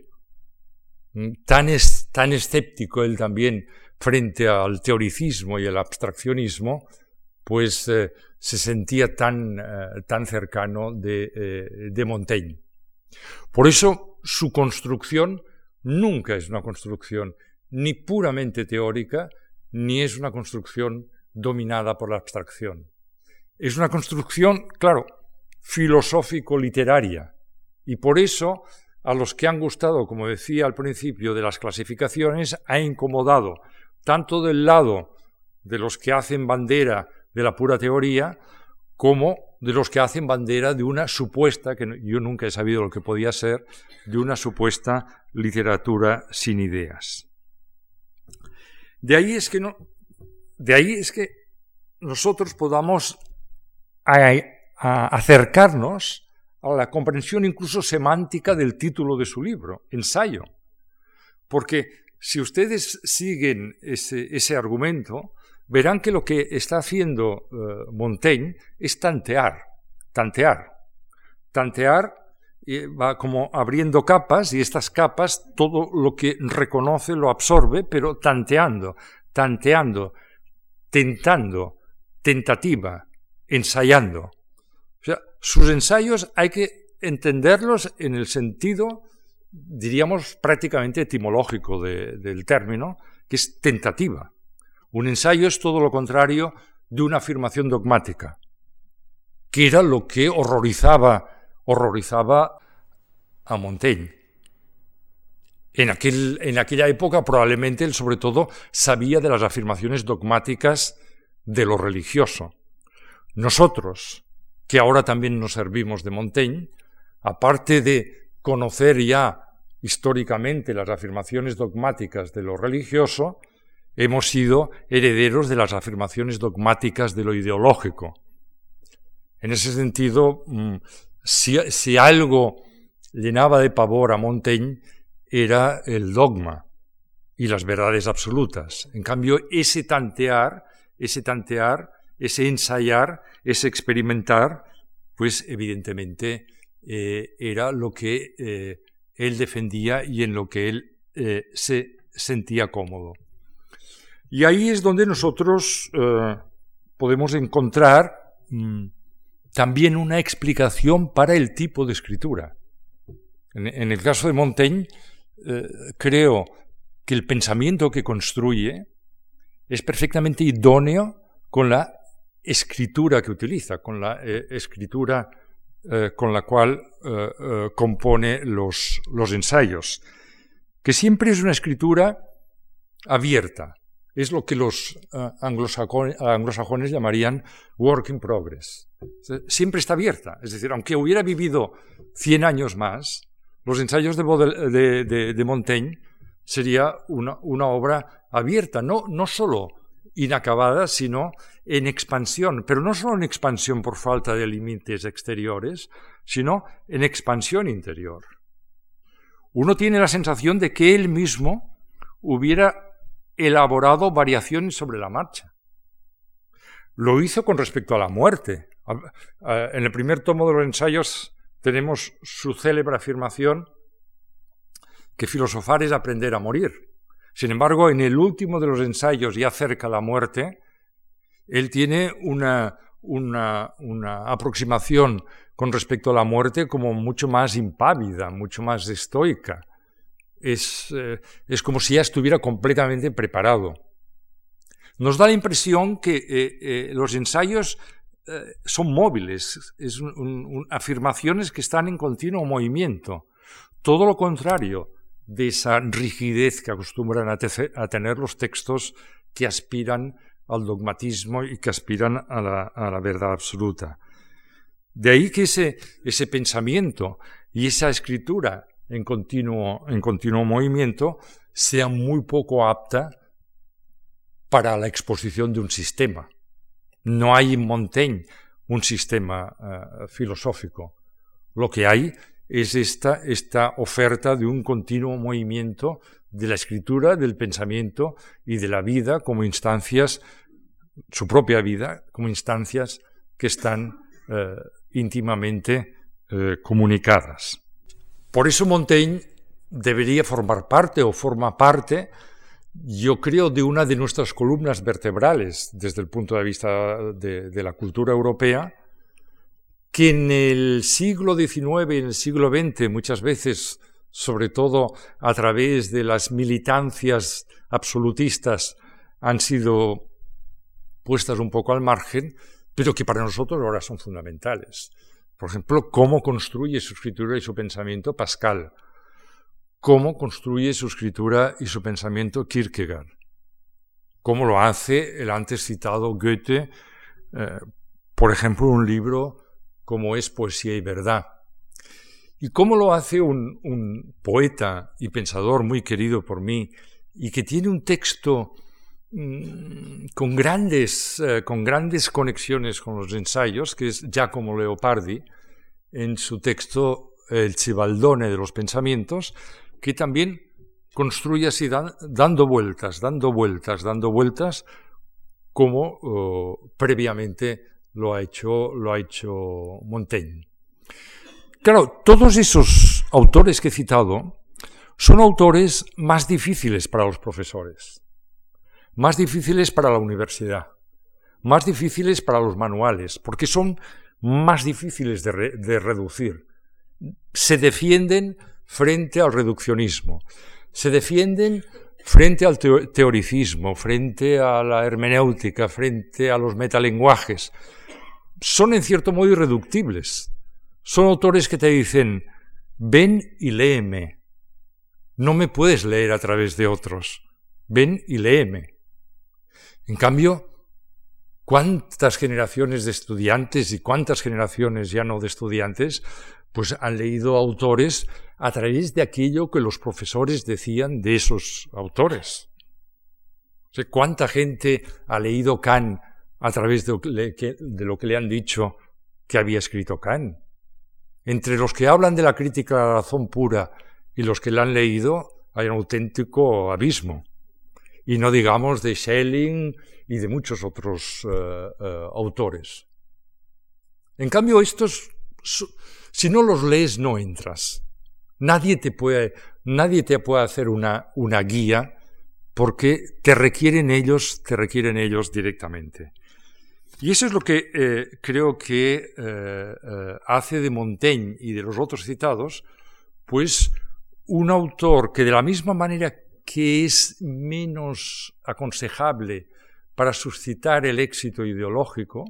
mm, tan, tan escéptico él también frente al teoricismo y al abstraccionismo, pues eh, se sentía tan, eh, tan cercano de, eh, de Montaigne. Por eso su construcción nunca es una construcción ni puramente teórica, ni es una construcción dominada por la abstracción. Es una construcción, claro, filosófico-literaria. Y por eso a los que han gustado, como decía al principio, de las clasificaciones, ha incomodado tanto del lado de los que hacen bandera de la pura teoría, como de los que hacen bandera de una supuesta, que yo nunca he sabido lo que podía ser, de una supuesta literatura sin ideas. De ahí es que no, de ahí es que nosotros podamos acercarnos a la comprensión incluso semántica del título de su libro, ensayo. Porque si ustedes siguen ese, argumento, verán que lo que está haciendo eh, Montaigne es tantear, tantear, tantear va como abriendo capas y estas capas todo lo que reconoce lo absorbe, pero tanteando, tanteando, tentando, tentativa, ensayando. O sea, sus ensayos hay que entenderlos en el sentido, diríamos, prácticamente etimológico del término, que es tentativa. Un ensayo es todo lo contrario de una afirmación dogmática, que era lo que horrorizaba, horrorizaba a Montaigne. En, aquel, en aquella época probablemente él sobre todo sabía de las afirmaciones dogmáticas de lo religioso. Nosotros, que ahora también nos servimos de Montaigne, aparte de conocer ya históricamente las afirmaciones dogmáticas de lo religioso, hemos sido herederos de las afirmaciones dogmáticas de lo ideológico. En ese sentido, mm, si, algo llenaba de pavor a Montaigne era el dogma y las verdades absolutas. En cambio, ese tantear, ese tantear, ese ensayar, ese experimentar, pues evidentemente eh, era lo que eh, él defendía y en lo que él eh, se sentía cómodo. Y ahí es donde nosotros podemos encontrar mm, también una explicación para el tipo de escritura. En, el caso de Montaigne, eh, creo que el pensamiento que construye es perfectamente idóneo con la escritura que utiliza, con la eh, escritura con la cual compone los, los ensayos, que siempre es una escritura abierta, es lo que los eh, anglosajones, llamarían work in progress. Siempre está abierta. Es decir, aunque hubiera vivido 100 años más, los ensayos de, Montaigne sería una, obra abierta, no, no solo inacabada, sino en expansión, pero no solo en expansión por falta de límites exteriores, sino en expansión interior. Uno tiene la sensación de que él mismo hubiera elaborado variaciones sobre la marcha. Lo hizo con respecto a la muerte. En el primer tomo de los ensayos tenemos su célebre afirmación que filosofar es aprender a morir. Sin embargo, en el último de los ensayos, ya cerca la muerte, él tiene una, una, una, aproximación con respecto a la muerte como mucho más impávida, mucho más estoica es, eh, es como si ya estuviera completamente preparado. Nos da la impresión que eh, eh, los ensayos son móviles, es afirmaciones que están en continuo movimiento. Todo lo contrario de esa rigidez que acostumbran a, tener los textos que aspiran al dogmatismo y que aspiran a la, a la verdad absoluta. De ahí que ese, ese pensamiento y esa escritura en continuo, en continuo movimiento sea muy poco apta para la exposición de un sistema. No hay en Montaigne un sistema eh, filosófico. Lo que hay es esta, esta oferta de un continuo movimiento de la escritura, del pensamiento y de la vida como instancias, su propia vida, como instancias que están eh, íntimamente eh, comunicadas. Por eso Montaigne debería formar parte o forma parte, yo creo, de una de nuestras columnas vertebrales desde el punto de vista de, la cultura europea, que en el siglo XIX y en el siglo XX muchas veces, sobre todo a través de las militancias absolutistas, han sido puestas un poco al margen, pero que para nosotros ahora son fundamentales. Por ejemplo, cómo construye su escritura y su pensamiento Pascal, cómo construye su escritura y su pensamiento Kierkegaard, cómo lo hace el antes citado Goethe, eh, por ejemplo, un libro como es Poesía y Verdad, y cómo lo hace un, poeta y pensador muy querido por mí y que tiene un texto mm, con grandes, eh, con grandes conexiones con los ensayos, que es Giacomo Leopardi, en su texto El Cibaldone de los Pensamientos, que también construye así dando vueltas, dando vueltas, dando vueltas, como oh, previamente lo ha hecho, lo ha hecho Montaigne. Claro, todos esos autores que he citado son autores más difíciles para los profesores, más difíciles para la universidad, más difíciles para los manuales, porque son más difíciles de, reducir. Se defienden frente al reduccionismo, se defienden frente al teoricismo, frente a la hermenéutica, frente a los metalenguajes. Son en cierto modo irreductibles. Son autores que te dicen, ven y léeme. No me puedes leer a través de otros. Ven y léeme. En cambio, cuántas generaciones de estudiantes y cuántas generaciones ya no de estudiantes, pues han leído autores a través de aquello que los profesores decían de esos autores. ¿Cuánta gente ha leído Kant a través de lo que le han dicho que había escrito Kant? Entre los que hablan de la crítica a la razón pura y los que la han leído hay un auténtico abismo y no digamos de Schelling y de muchos otros eh, eh, autores. En cambio, estos, si no los lees, no entras. Nadie te puede, nadie te puede hacer una, una guía porque te requieren ellos, te requieren ellos directamente. Y eso es lo que eh, creo que hace de Montaigne y de los otros citados, pues un autor que de la misma manera que es menos aconsejable para suscitar el éxito ideológico,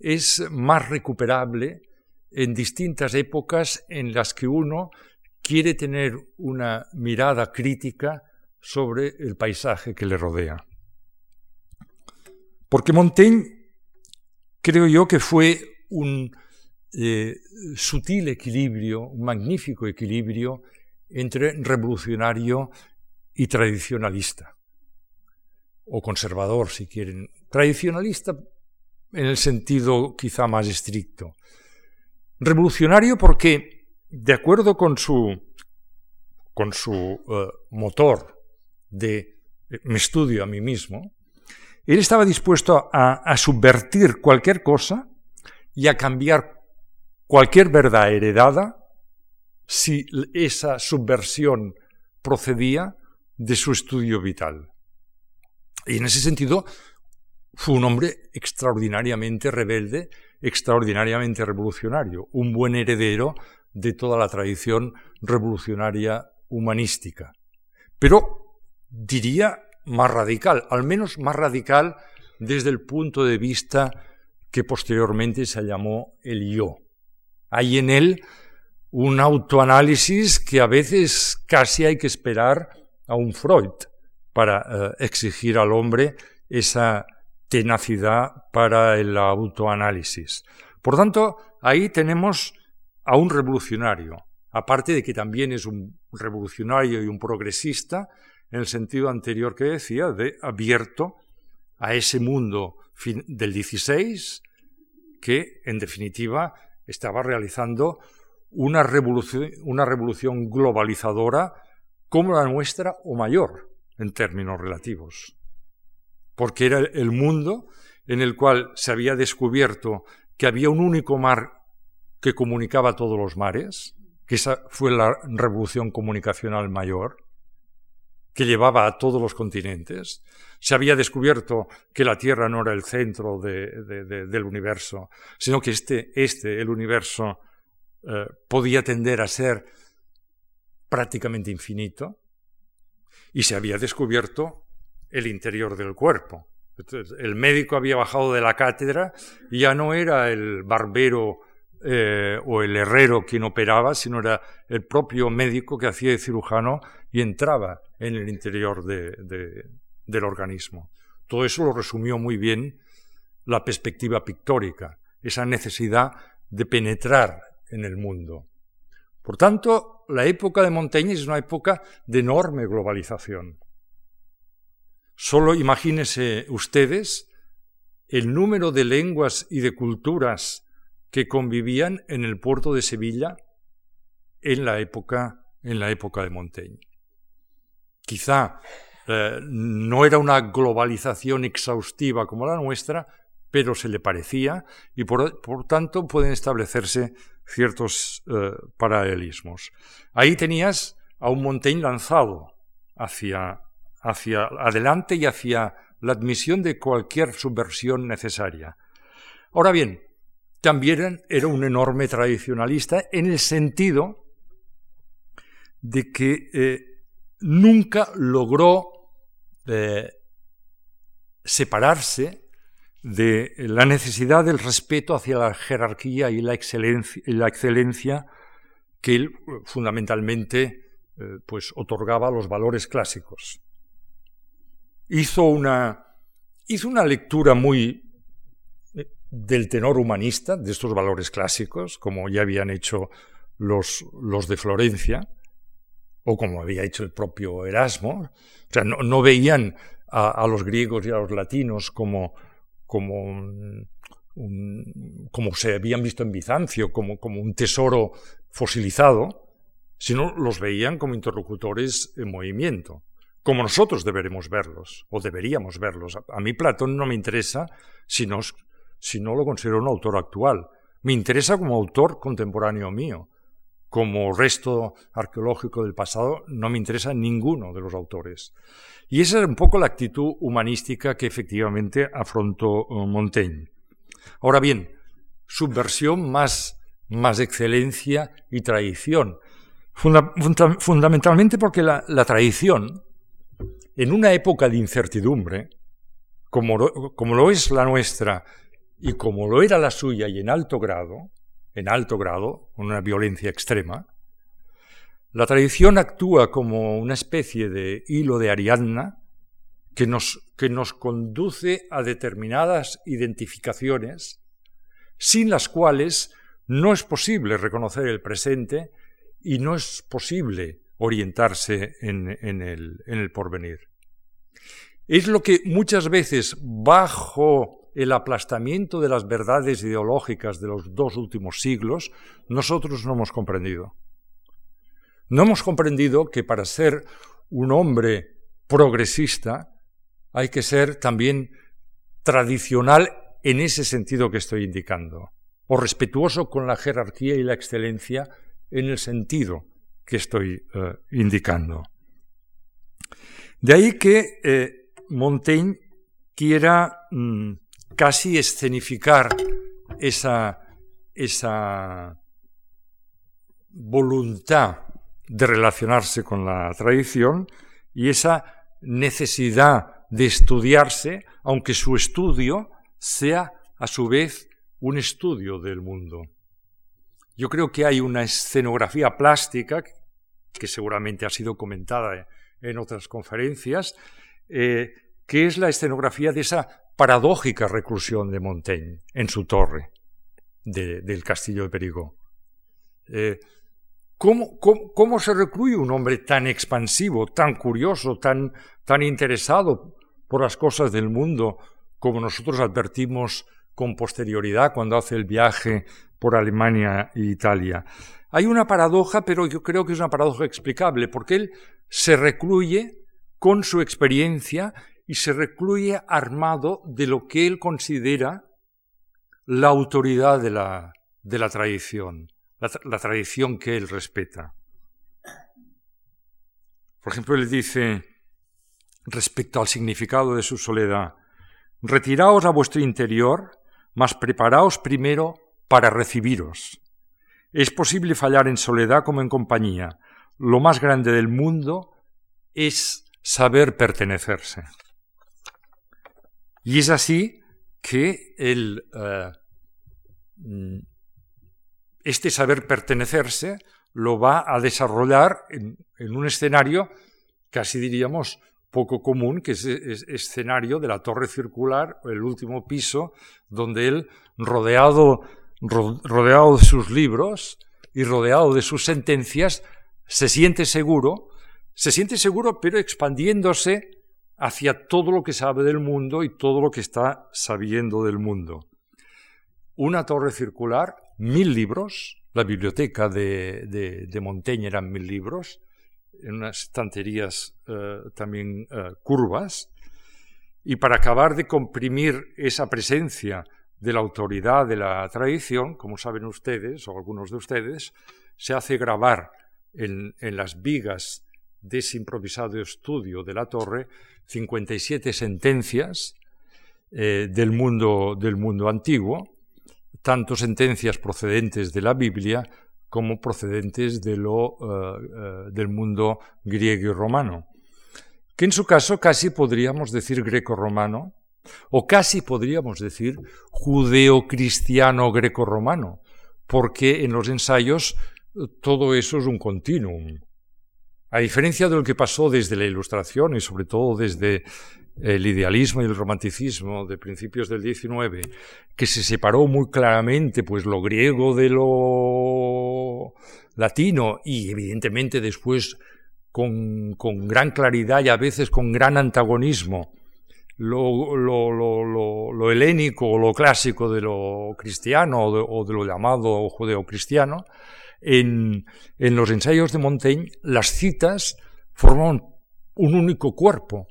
es más recuperable en distintas épocas en las que uno quiere tener una mirada crítica sobre el paisaje que le rodea. Porque Montaigne creo yo que fue un eh, sutil equilibrio, un magnífico equilibrio entre revolucionario y tradicionalista, o conservador si quieren. Tradicionalista en el sentido quizá más estricto. Revolucionario porque, de acuerdo con su, con su eh, motor de eh, me estudio a mí mismo, él estaba dispuesto a, a subvertir cualquier cosa y a cambiar cualquier verdad heredada si esa subversión procedía de su estudio vital. Y en ese sentido fue un hombre extraordinariamente rebelde, extraordinariamente revolucionario, un buen heredero de toda la tradición revolucionaria humanística. Pero diría más radical, al menos más radical desde el punto de vista que posteriormente se llamó el yo. Hay en él un autoanálisis que a veces casi hay que esperar a un Freud para eh, exigir al hombre esa tenacidad para el autoanálisis. Por tanto, ahí tenemos a un revolucionario, aparte de que también es un revolucionario y un progresista, en el sentido anterior que decía, de abierto a ese mundo del 16 que, en definitiva, estaba realizando una revolución, una revolución globalizadora como la nuestra o mayor en términos relativos. Porque era el mundo en el cual se había descubierto que había un único mar que comunicaba todos los mares, que esa fue la revolución comunicacional mayor, que llevaba a todos los continentes. Se había descubierto que la Tierra no era el centro del universo, sino que este, este el universo, eh, podía tender a ser prácticamente infinito, y se había descubierto el interior del cuerpo. el médico había bajado de la cátedra y ya no era el barbero eh, o el herrero quien operaba, sino era el propio médico que hacía de cirujano y entraba en el interior del organismo. Todo eso lo resumió muy bien la perspectiva pictórica, esa necesidad de penetrar en el mundo. Por tanto, la época de Montaigne es una época de enorme globalización. Solo imagínense ustedes el número de lenguas y de culturas que convivían en el puerto de Sevilla en la época, en la época de Montaigne. Quizá eh, no era una globalización exhaustiva como la nuestra, pero se le parecía y por, tanto pueden establecerse ciertos eh, paralelismos. Ahí tenías a un Montaigne lanzado hacia, hacia adelante y hacia la admisión de cualquier subversión necesaria. Ahora bien, también era un enorme tradicionalista en el sentido de que eh, nunca logró eh, separarse de la necesidad del respeto hacia la jerarquía y la excelencia, que él fundamentalmente eh, pues, otorgaba a los valores clásicos. Hizo una, hizo una lectura muy del tenor humanista, de estos valores clásicos, como ya habían hecho los, los de Florencia, o como había hecho el propio Erasmo. O sea, no, veían a, los griegos y a los latinos como, como, como se habían visto en Bizancio, como, como un tesoro fosilizado, sino los veían como interlocutores en movimiento, como nosotros deberemos verlos, o deberíamos verlos. A mí Platón no me interesa si no, si no lo considero un autor actual. Me interesa como autor contemporáneo mío. Como resto arqueológico del pasado, no me interesa ninguno de los autores. Y esa es un poco la actitud humanística que efectivamente afrontó eh, Montaigne. Ahora bien, subversión más, más excelencia y tradición. fundamentalmente porque la, tradición, en una época de incertidumbre, como lo es la nuestra y como lo era la suya y en alto grado, en alto grado, con una violencia extrema, la tradición actúa como una especie de hilo de Ariadna que nos, que nos conduce a determinadas identificaciones sin las cuales no es posible reconocer el presente y no es posible orientarse en, el, en el porvenir. Es lo que muchas veces bajo el aplastamiento de las verdades ideológicas de los dos últimos siglos, nosotros no hemos comprendido. No hemos comprendido que para ser un hombre progresista hay que ser también tradicional en ese sentido que estoy indicando, o respetuoso con la jerarquía y la excelencia en el sentido que estoy eh, indicando. De ahí que eh, Montaigne quiera mm, casi escenificar esa, esa voluntad de relacionarse con la tradición y esa necesidad de estudiarse, aunque su estudio sea a su vez un estudio del mundo. Yo creo que hay una escenografía plástica, que seguramente ha sido comentada en otras conferencias, eh, que es la escenografía de esa paradójica reclusión de Montaigne en su torre del castillo de Perigó. Eh, ¿cómo, se recluye un hombre tan expansivo, tan curioso, tan, tan interesado por las cosas del mundo, como nosotros advertimos con posterioridad cuando hace el viaje por Alemania e Italia? Hay una paradoja, pero yo creo que es una paradoja explicable, porque él se recluye con su experiencia y se recluye armado de lo que él considera la autoridad de la, de la tradición, la, tradición que él respeta. Por ejemplo, él dice, respecto al significado de su soledad, retiraos a vuestro interior, mas preparaos primero para recibiros. Es posible fallar en soledad como en compañía. Lo más grande del mundo es saber pertenecerse. Y es así que eh, este saber pertenecerse lo va a desarrollar en, un escenario casi diríamos poco común, que es el escenario de la torre circular, el último piso, donde él, rodeado, rodeado de sus libros y rodeado de sus sentencias, se siente seguro, se siente seguro pero expandiéndose hacia todo lo que sabe del mundo y todo lo que está sabiendo del mundo. Una torre circular, mil libros, la biblioteca de, de, Montaigne eran mil libros, en unas estanterías eh, también eh, curvas, y para acabar de comprimir esa presencia de la autoridad de la tradición, como saben ustedes o algunos de ustedes, se hace grabar en, las vigas de ese improvisado estudio de la torre 57 sentencias eh, del, mundo, del mundo antiguo, tanto sentencias procedentes de la Biblia como procedentes de lo, eh, eh, del mundo griego y romano, que en su caso casi podríamos decir greco-romano, o casi podríamos decir judeo-cristiano greco-romano, porque en los ensayos todo eso es un continuum. A diferencia de lo que pasó desde la Ilustración y sobre todo desde el idealismo y el romanticismo de principios del XIX, que se separó muy claramente pues lo griego de lo latino y evidentemente después con, con gran claridad y a veces con gran antagonismo lo, lo, lo, lo helénico o lo clásico de lo cristiano o de, lo llamado judeocristiano, en, en los ensayos de Montaigne las citas forman un único cuerpo.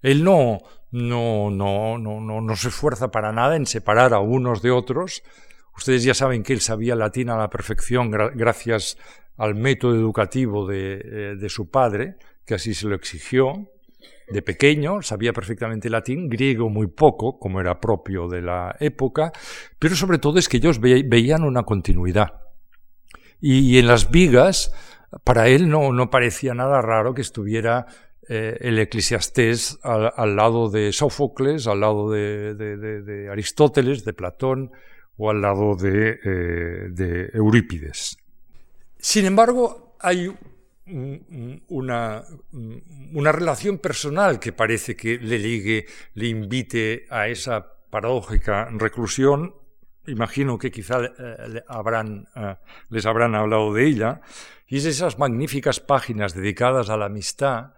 Él no, no, no, no, no, no se esfuerza para nada en separar a unos de otros. Ustedes ya saben que él sabía latín a la perfección gracias al método educativo de, eh, de, su padre, que así se lo exigió. De pequeño sabía perfectamente latín, griego muy poco, como era propio de la época, pero sobre todo es que ellos veían una continuidad. Y, en las vigas, para él no, parecía nada raro que estuviera eh, el eclesiastés al, lado de Sófocles, al lado de, Aristóteles, de Platón o al lado de, eh, de Eurípides. Sin embargo, hay una, relación personal que parece que le ligue, le invite a esa paradójica reclusión. Imagino que quizá eh, habrán, eh, les habrán hablado de ella, y es esas magníficas páginas dedicadas a la amistad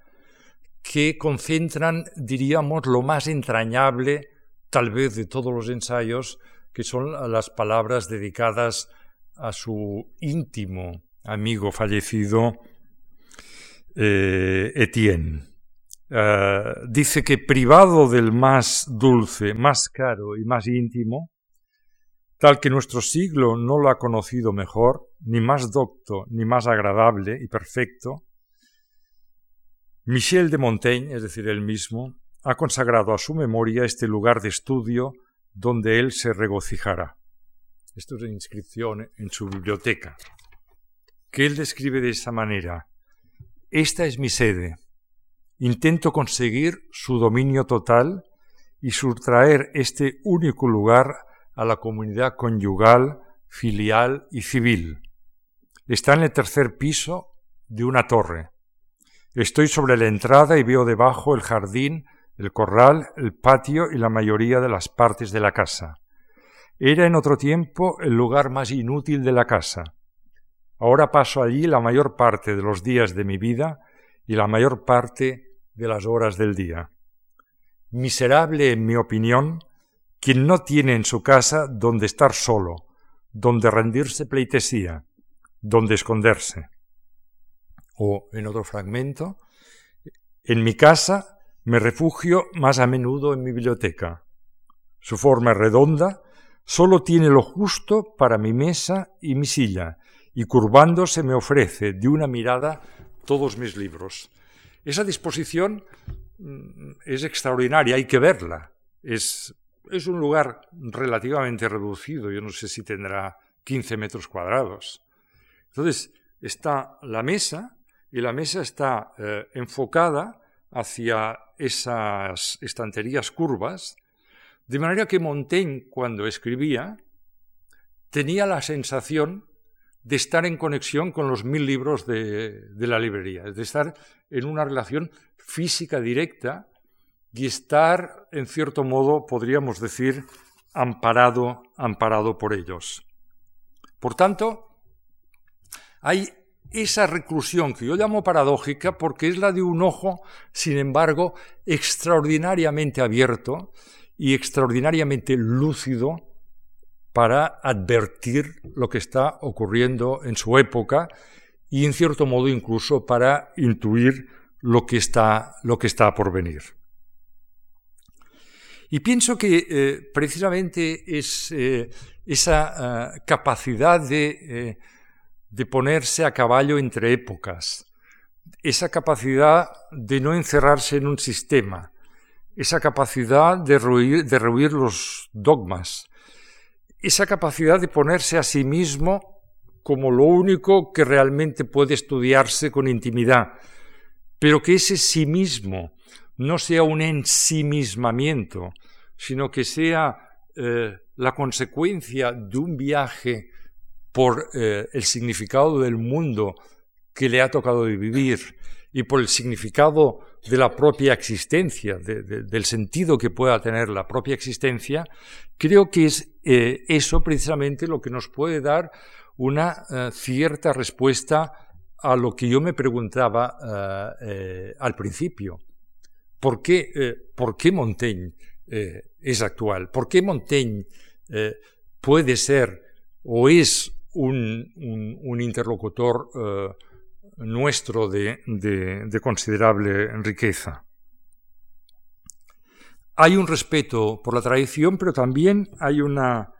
que concentran, diríamos, lo más entrañable, tal vez, de todos los ensayos, que son las palabras dedicadas a su íntimo amigo fallecido, eh, Etienne. dice que privado del más dulce, más caro y más íntimo, tal que nuestro siglo no lo ha conocido mejor, ni más docto, ni más agradable y perfecto, Michel de Montaigne, es decir, él mismo, ha consagrado a su memoria este lugar de estudio donde él se regocijará. Esto es una inscripción en su biblioteca, que él describe de esta manera. Esta es mi sede. Intento conseguir su dominio total y sustraer este único lugar a la comunidad conyugal, filial y civil. Está en el tercer piso de una torre. Estoy sobre la entrada y veo debajo el jardín, el corral, el patio y la mayoría de las partes de la casa. Era en otro tiempo el lugar más inútil de la casa. Ahora paso allí la mayor parte de los días de mi vida y la mayor parte de las horas del día. Miserable, en mi opinión, quien no tiene en su casa donde estar solo, donde rendirse pleitesía, donde esconderse. O en otro fragmento, en mi casa me refugio más a menudo en mi biblioteca. Su forma redonda, solo tiene lo justo para mi mesa y mi silla, y curvándose me ofrece de una mirada todos mis libros. Esa disposición mm, es extraordinaria, hay que verla. Es, es un lugar relativamente reducido, yo no sé si tendrá 15 metros cuadrados. Entonces, está la mesa y la mesa está eh, enfocada hacia esas estanterías curvas, de manera que Montaigne, cuando escribía, tenía la sensación de estar en conexión con los mil libros de, la librería, de estar en una relación física directa y estar, en cierto modo, podríamos decir, amparado, amparado por ellos. Por tanto, hay esa reclusión que yo llamo paradójica porque es la de un ojo, sin embargo, extraordinariamente abierto y extraordinariamente lúcido para advertir lo que está ocurriendo en su época y en cierto modo incluso para intuir lo que está, lo que está por venir. Y pienso que eh, precisamente es eh, esa eh, capacidad de, de ponerse a caballo entre épocas, esa capacidad de no encerrarse en un sistema, esa capacidad de de rehuir los dogmas, esa capacidad de ponerse a sí mismo como lo único que realmente puede estudiarse con intimidad, pero que ese sí mismo no sea un ensimismamiento, sino que sea eh, la consecuencia de un viaje por eh, el significado del mundo que le ha tocado vivir y por el significado de la propia existencia, del sentido que pueda tener la propia existencia, creo que es eh, eso precisamente lo que nos puede dar una eh, cierta respuesta a lo que yo me preguntaba eh, al principio. ¿Por qué, ¿por qué Montaigne es actual? ¿Por qué Montaigne puede ser o es un, un interlocutor nuestro de, considerable riqueza. Hay un respeto por la tradición, pero también hay una,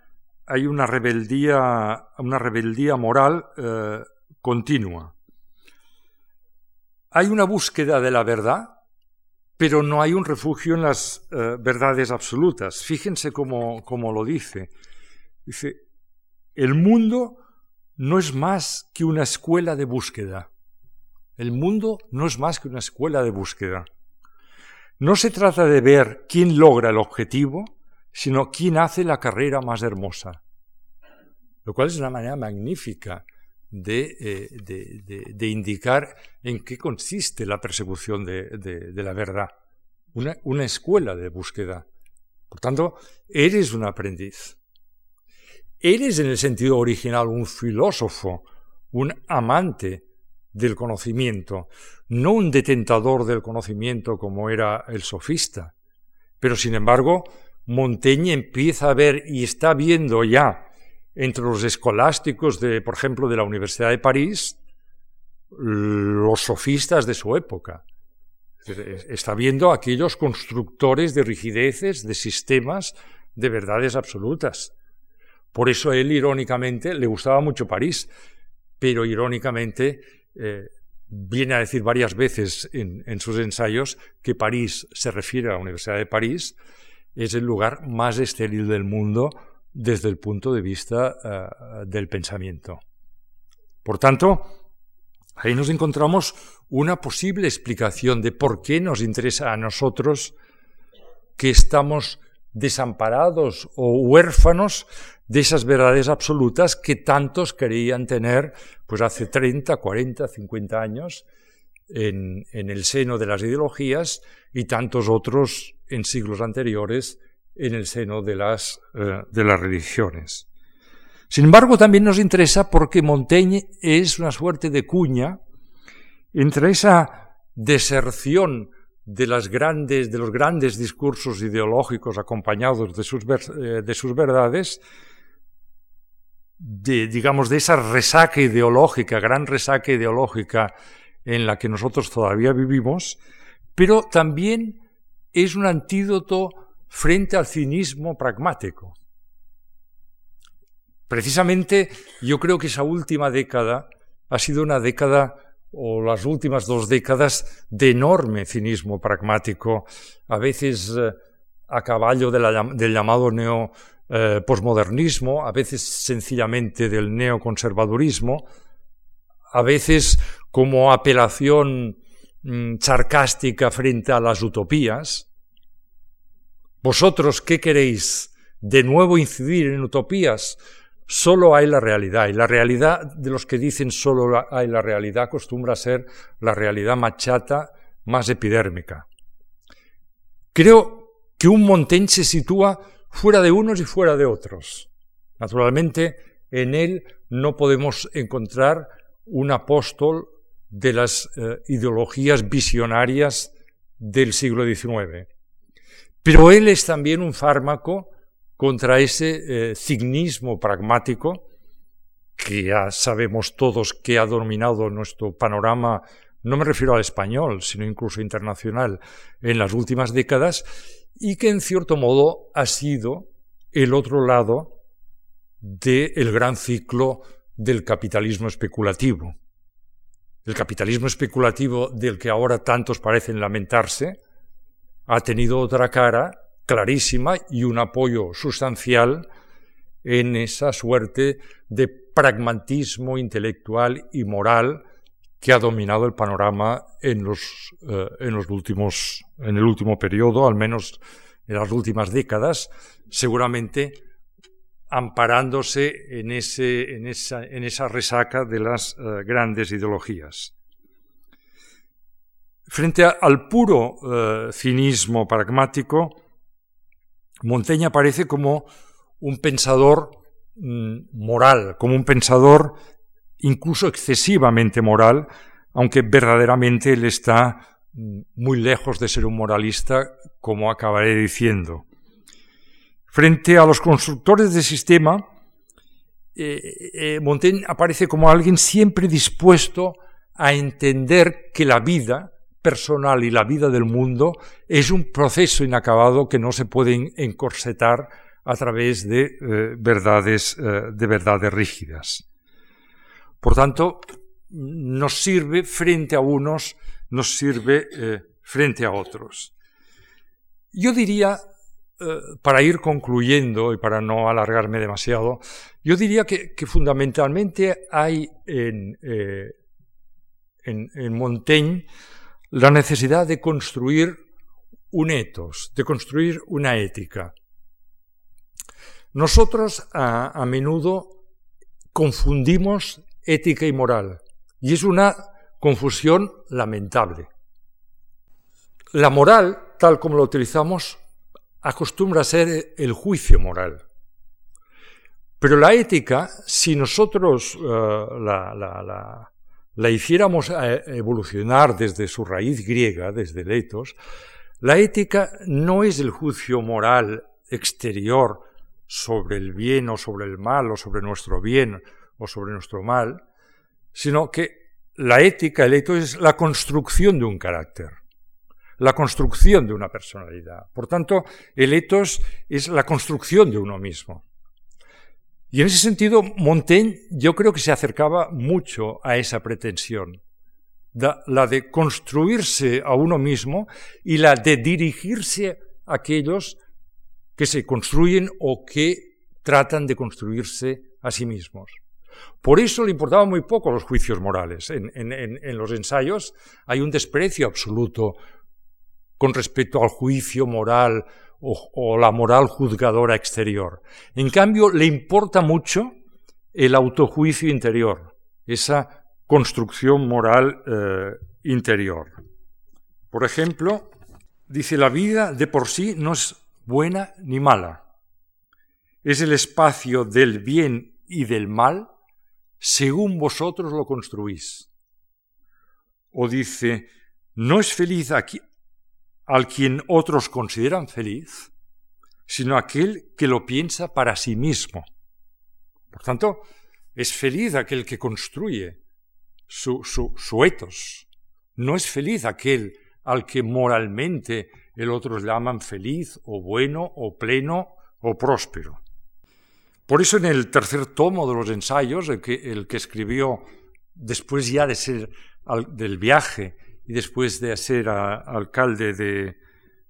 hay una, rebeldía, una rebeldía moral eh, continua. Hay una búsqueda de la verdad, pero no hay un refugio en las eh, verdades absolutas. Fíjense cómo, cómo lo dice. Dice, el mundo no es más que una escuela de búsqueda. El mundo no es más que una escuela de búsqueda. No se trata de ver quién logra el objetivo, sino quién hace la carrera más hermosa. Lo cual es una manera magnífica de, eh, indicar en qué consiste la persecución de, la verdad. Una, una escuela de búsqueda. Por tanto, eres un aprendiz. Eres en el sentido original un filósofo, un amante del conocimiento, no un detentador del conocimiento como era el sofista. Pero sin embargo, Montaigne empieza a ver y está viendo ya entre los escolásticos de, por ejemplo, de la Universidad de París, los sofistas de su época. Está viendo aquellos constructores de rigideces, de sistemas, de verdades absolutas. Por eso él, irónicamente, le gustaba mucho París, pero irónicamente eh, viene a decir varias veces en, sus ensayos que París se refiere a la Universidad de París, es el lugar más estéril del mundo desde el punto de vista eh, del pensamiento. Por tanto, ahí nos encontramos una posible explicación de por qué nos interesa a nosotros que estamos desamparados o huérfanos de esas verdades absolutas que tantos querían tener pues hace 30, 40, 50 años en, el seno de las ideologías y tantos otros en siglos anteriores en el seno de las, eh, de las religiones. Sin embargo, también nos interesa porque Montaigne es una suerte de cuña entre esa deserción de, las grandes, de los grandes discursos ideológicos acompañados de sus, eh, de sus verdades de, digamos, de esa resaca ideológica, gran resaca ideológica en la que nosotros todavía vivimos, pero también es un antídoto frente al cinismo pragmático. Precisamente yo creo que esa última década ha sido una década o las últimas dos décadas de enorme cinismo pragmático, a veces eh, a caballo del llamado neo eh, posmodernismo, a veces sencillamente del neoconservadurismo, a veces como apelación mm, sarcástica frente a las utopías. ¿Vosotros qué queréis? ¿De nuevo incidir en utopías? Solo hay la realidad, y la realidad de los que dicen solo hay la realidad acostumbra a ser la realidad machata más epidérmica. Creo que un Montaigne se sitúa fuera de unos y fuera de otros. Naturalmente, en él no podemos encontrar un apóstol de las eh, ideologías visionarias del siglo XIX. Pero él es también un fármaco contra ese eh, cignismo pragmático que ya sabemos todos que ha dominado nuestro panorama, no me refiero al español, sino incluso internacional, en las últimas décadas, y que en cierto modo ha sido el otro lado del gran ciclo del capitalismo especulativo. El capitalismo especulativo del que ahora tantos parecen lamentarse ha tenido otra cara clarísima y un apoyo sustancial en esa suerte de pragmatismo intelectual y moral que ha dominado el panorama en los, eh, en los últimos, en el último periodo, al menos en las últimas décadas, seguramente amparándose en, ese, en, esa, en esa, resaca de las eh, grandes ideologías. Frente al puro eh, cinismo pragmático, Montaigne aparece como un pensador mm, moral, como un pensador incluso excesivamente moral, aunque verdaderamente él está muy lejos de ser un moralista, como acabaré diciendo. Frente a los constructores de sistema, eh, eh, Montaigne aparece como alguien siempre dispuesto a entender que la vida personal y la vida del mundo es un proceso inacabado que no se puede encorsetar a través de eh, verdades, de verdades rígidas. Por tanto, nos sirve frente a unos, nos sirve eh, frente a otros. Yo diría, para ir concluyendo y para no alargarme demasiado, yo diría que, fundamentalmente hay en, en, en Montaigne la necesidad de construir un etos, de construir una ética. Nosotros a, menudo confundimos ética y moral, y es una confusión lamentable. La moral, tal como la utilizamos, acostumbra a ser el juicio moral. Pero la ética, si nosotros eh, la, la hiciéramos eh, evolucionar desde su raíz griega, desde el etos, la ética no es el juicio moral exterior sobre el bien o sobre el mal o sobre nuestro bien o sobre nuestro mal, sino que la ética, el etos es la construcción de un carácter, la construcción de una personalidad. Por tanto, el etos es la construcción de uno mismo. Y en ese sentido, Montaigne yo creo que se acercaba mucho a esa pretensión, la de construirse a uno mismo y la de dirigirse a aquellos que se construyen o que tratan de construirse a sí mismos. Por eso le importaban muy poco los juicios morales. En, los ensayos hay un desprecio absoluto con respecto al juicio moral o, la moral juzgadora exterior. En cambio, le importa mucho el autojuicio interior, esa construcción moral eh, interior. Por ejemplo, dice, la vida de por sí no es buena ni mala. Es el espacio del bien y del mal según vosotros lo construís. O dice, no es feliz aquí, al quien otros consideran feliz, sino aquel que lo piensa para sí mismo. Por tanto, es feliz aquel que construye su, su, etos. No es feliz aquel al que moralmente el otros llaman feliz o bueno o pleno o próspero. Por eso en el tercer tomo de los ensayos, el que, el que escribió después ya de ser del viaje y después de ser alcalde de,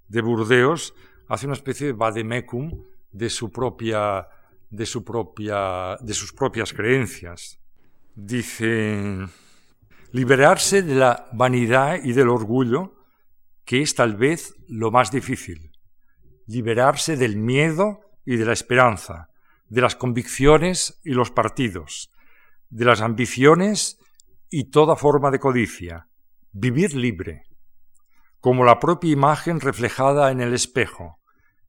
de, Burdeos, hace una especie de vademecum de su propia de su propia de sus propias creencias. Dice liberarse de la vanidad y del orgullo, que es tal vez lo más difícil. Liberarse del miedo y de la esperanza, de las convicciones y los partidos, de las ambiciones y toda forma de codicia, vivir libre, como la propia imagen reflejada en el espejo,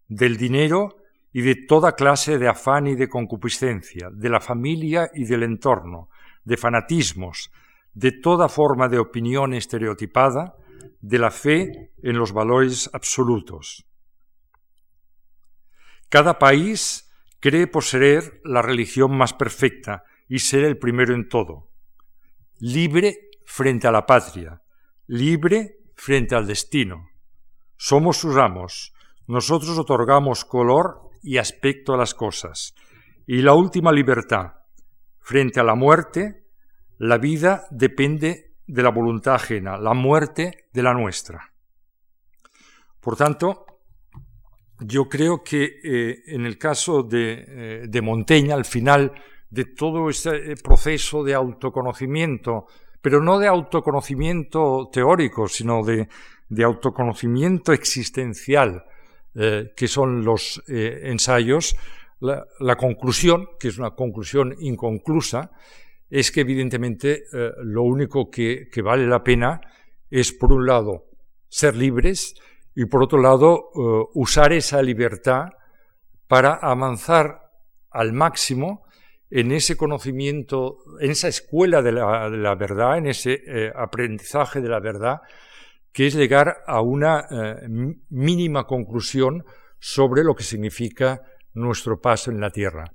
del dinero y de toda clase de afán y de concupiscencia, de la familia y del entorno, de fanatismos, de toda forma de opinión estereotipada, de la fe en los valores absolutos. Cada país cree poseer la religión más perfecta y ser el primero en todo, libre frente a la patria, libre frente al destino. Somos sus amos, nosotros otorgamos color y aspecto a las cosas. Y la última libertad, frente a la muerte, la vida depende de la voluntad ajena, la muerte de la nuestra. Por tanto, yo creo que eh, en el caso de, eh, de, Montaigne, al final de todo ese eh, proceso de autoconocimiento, pero no de autoconocimiento teórico, sino de, de autoconocimiento existencial, que son los ensayos, la, conclusión, que es una conclusión inconclusa, es que evidentemente lo único que, que vale la pena es, por un lado, ser libres, y por otro lado eh, usar esa libertad para avanzar al máximo en ese conocimiento, en esa escuela de la, verdad, en ese eh, aprendizaje de la verdad, que es llegar a una eh, mínima conclusión sobre lo que significa nuestro paso en la tierra.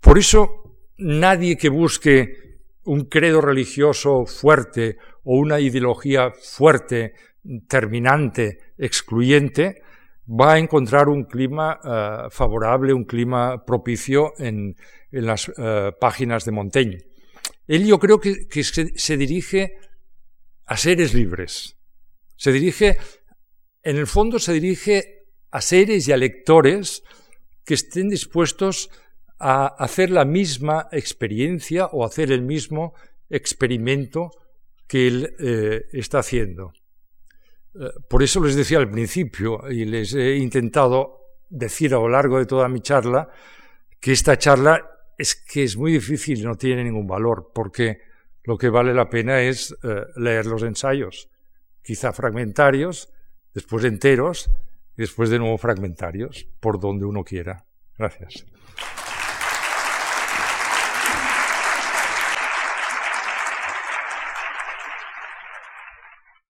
Por eso, nadie que busque un credo religioso fuerte o una ideología fuerte terminante, excluyente, va a encontrar un clima eh, favorable, un clima propicio en, las eh, páginas de Montaigne. Él yo creo que, se, dirige a seres libres. Se dirige, en el fondo se dirige a seres y a lectores que estén dispuestos a hacer la misma experiencia o hacer el mismo experimento que él eh, está haciendo. Eh, por eso les decía al principio, y les he intentado decir a lo largo de toda mi charla, que esta charla es que es muy difícil no tiene ningún valor, porque lo que vale la pena es eh, leer los ensayos, quizá fragmentarios, después enteros y después de nuevo fragmentarios, por donde uno quiera. Gracias.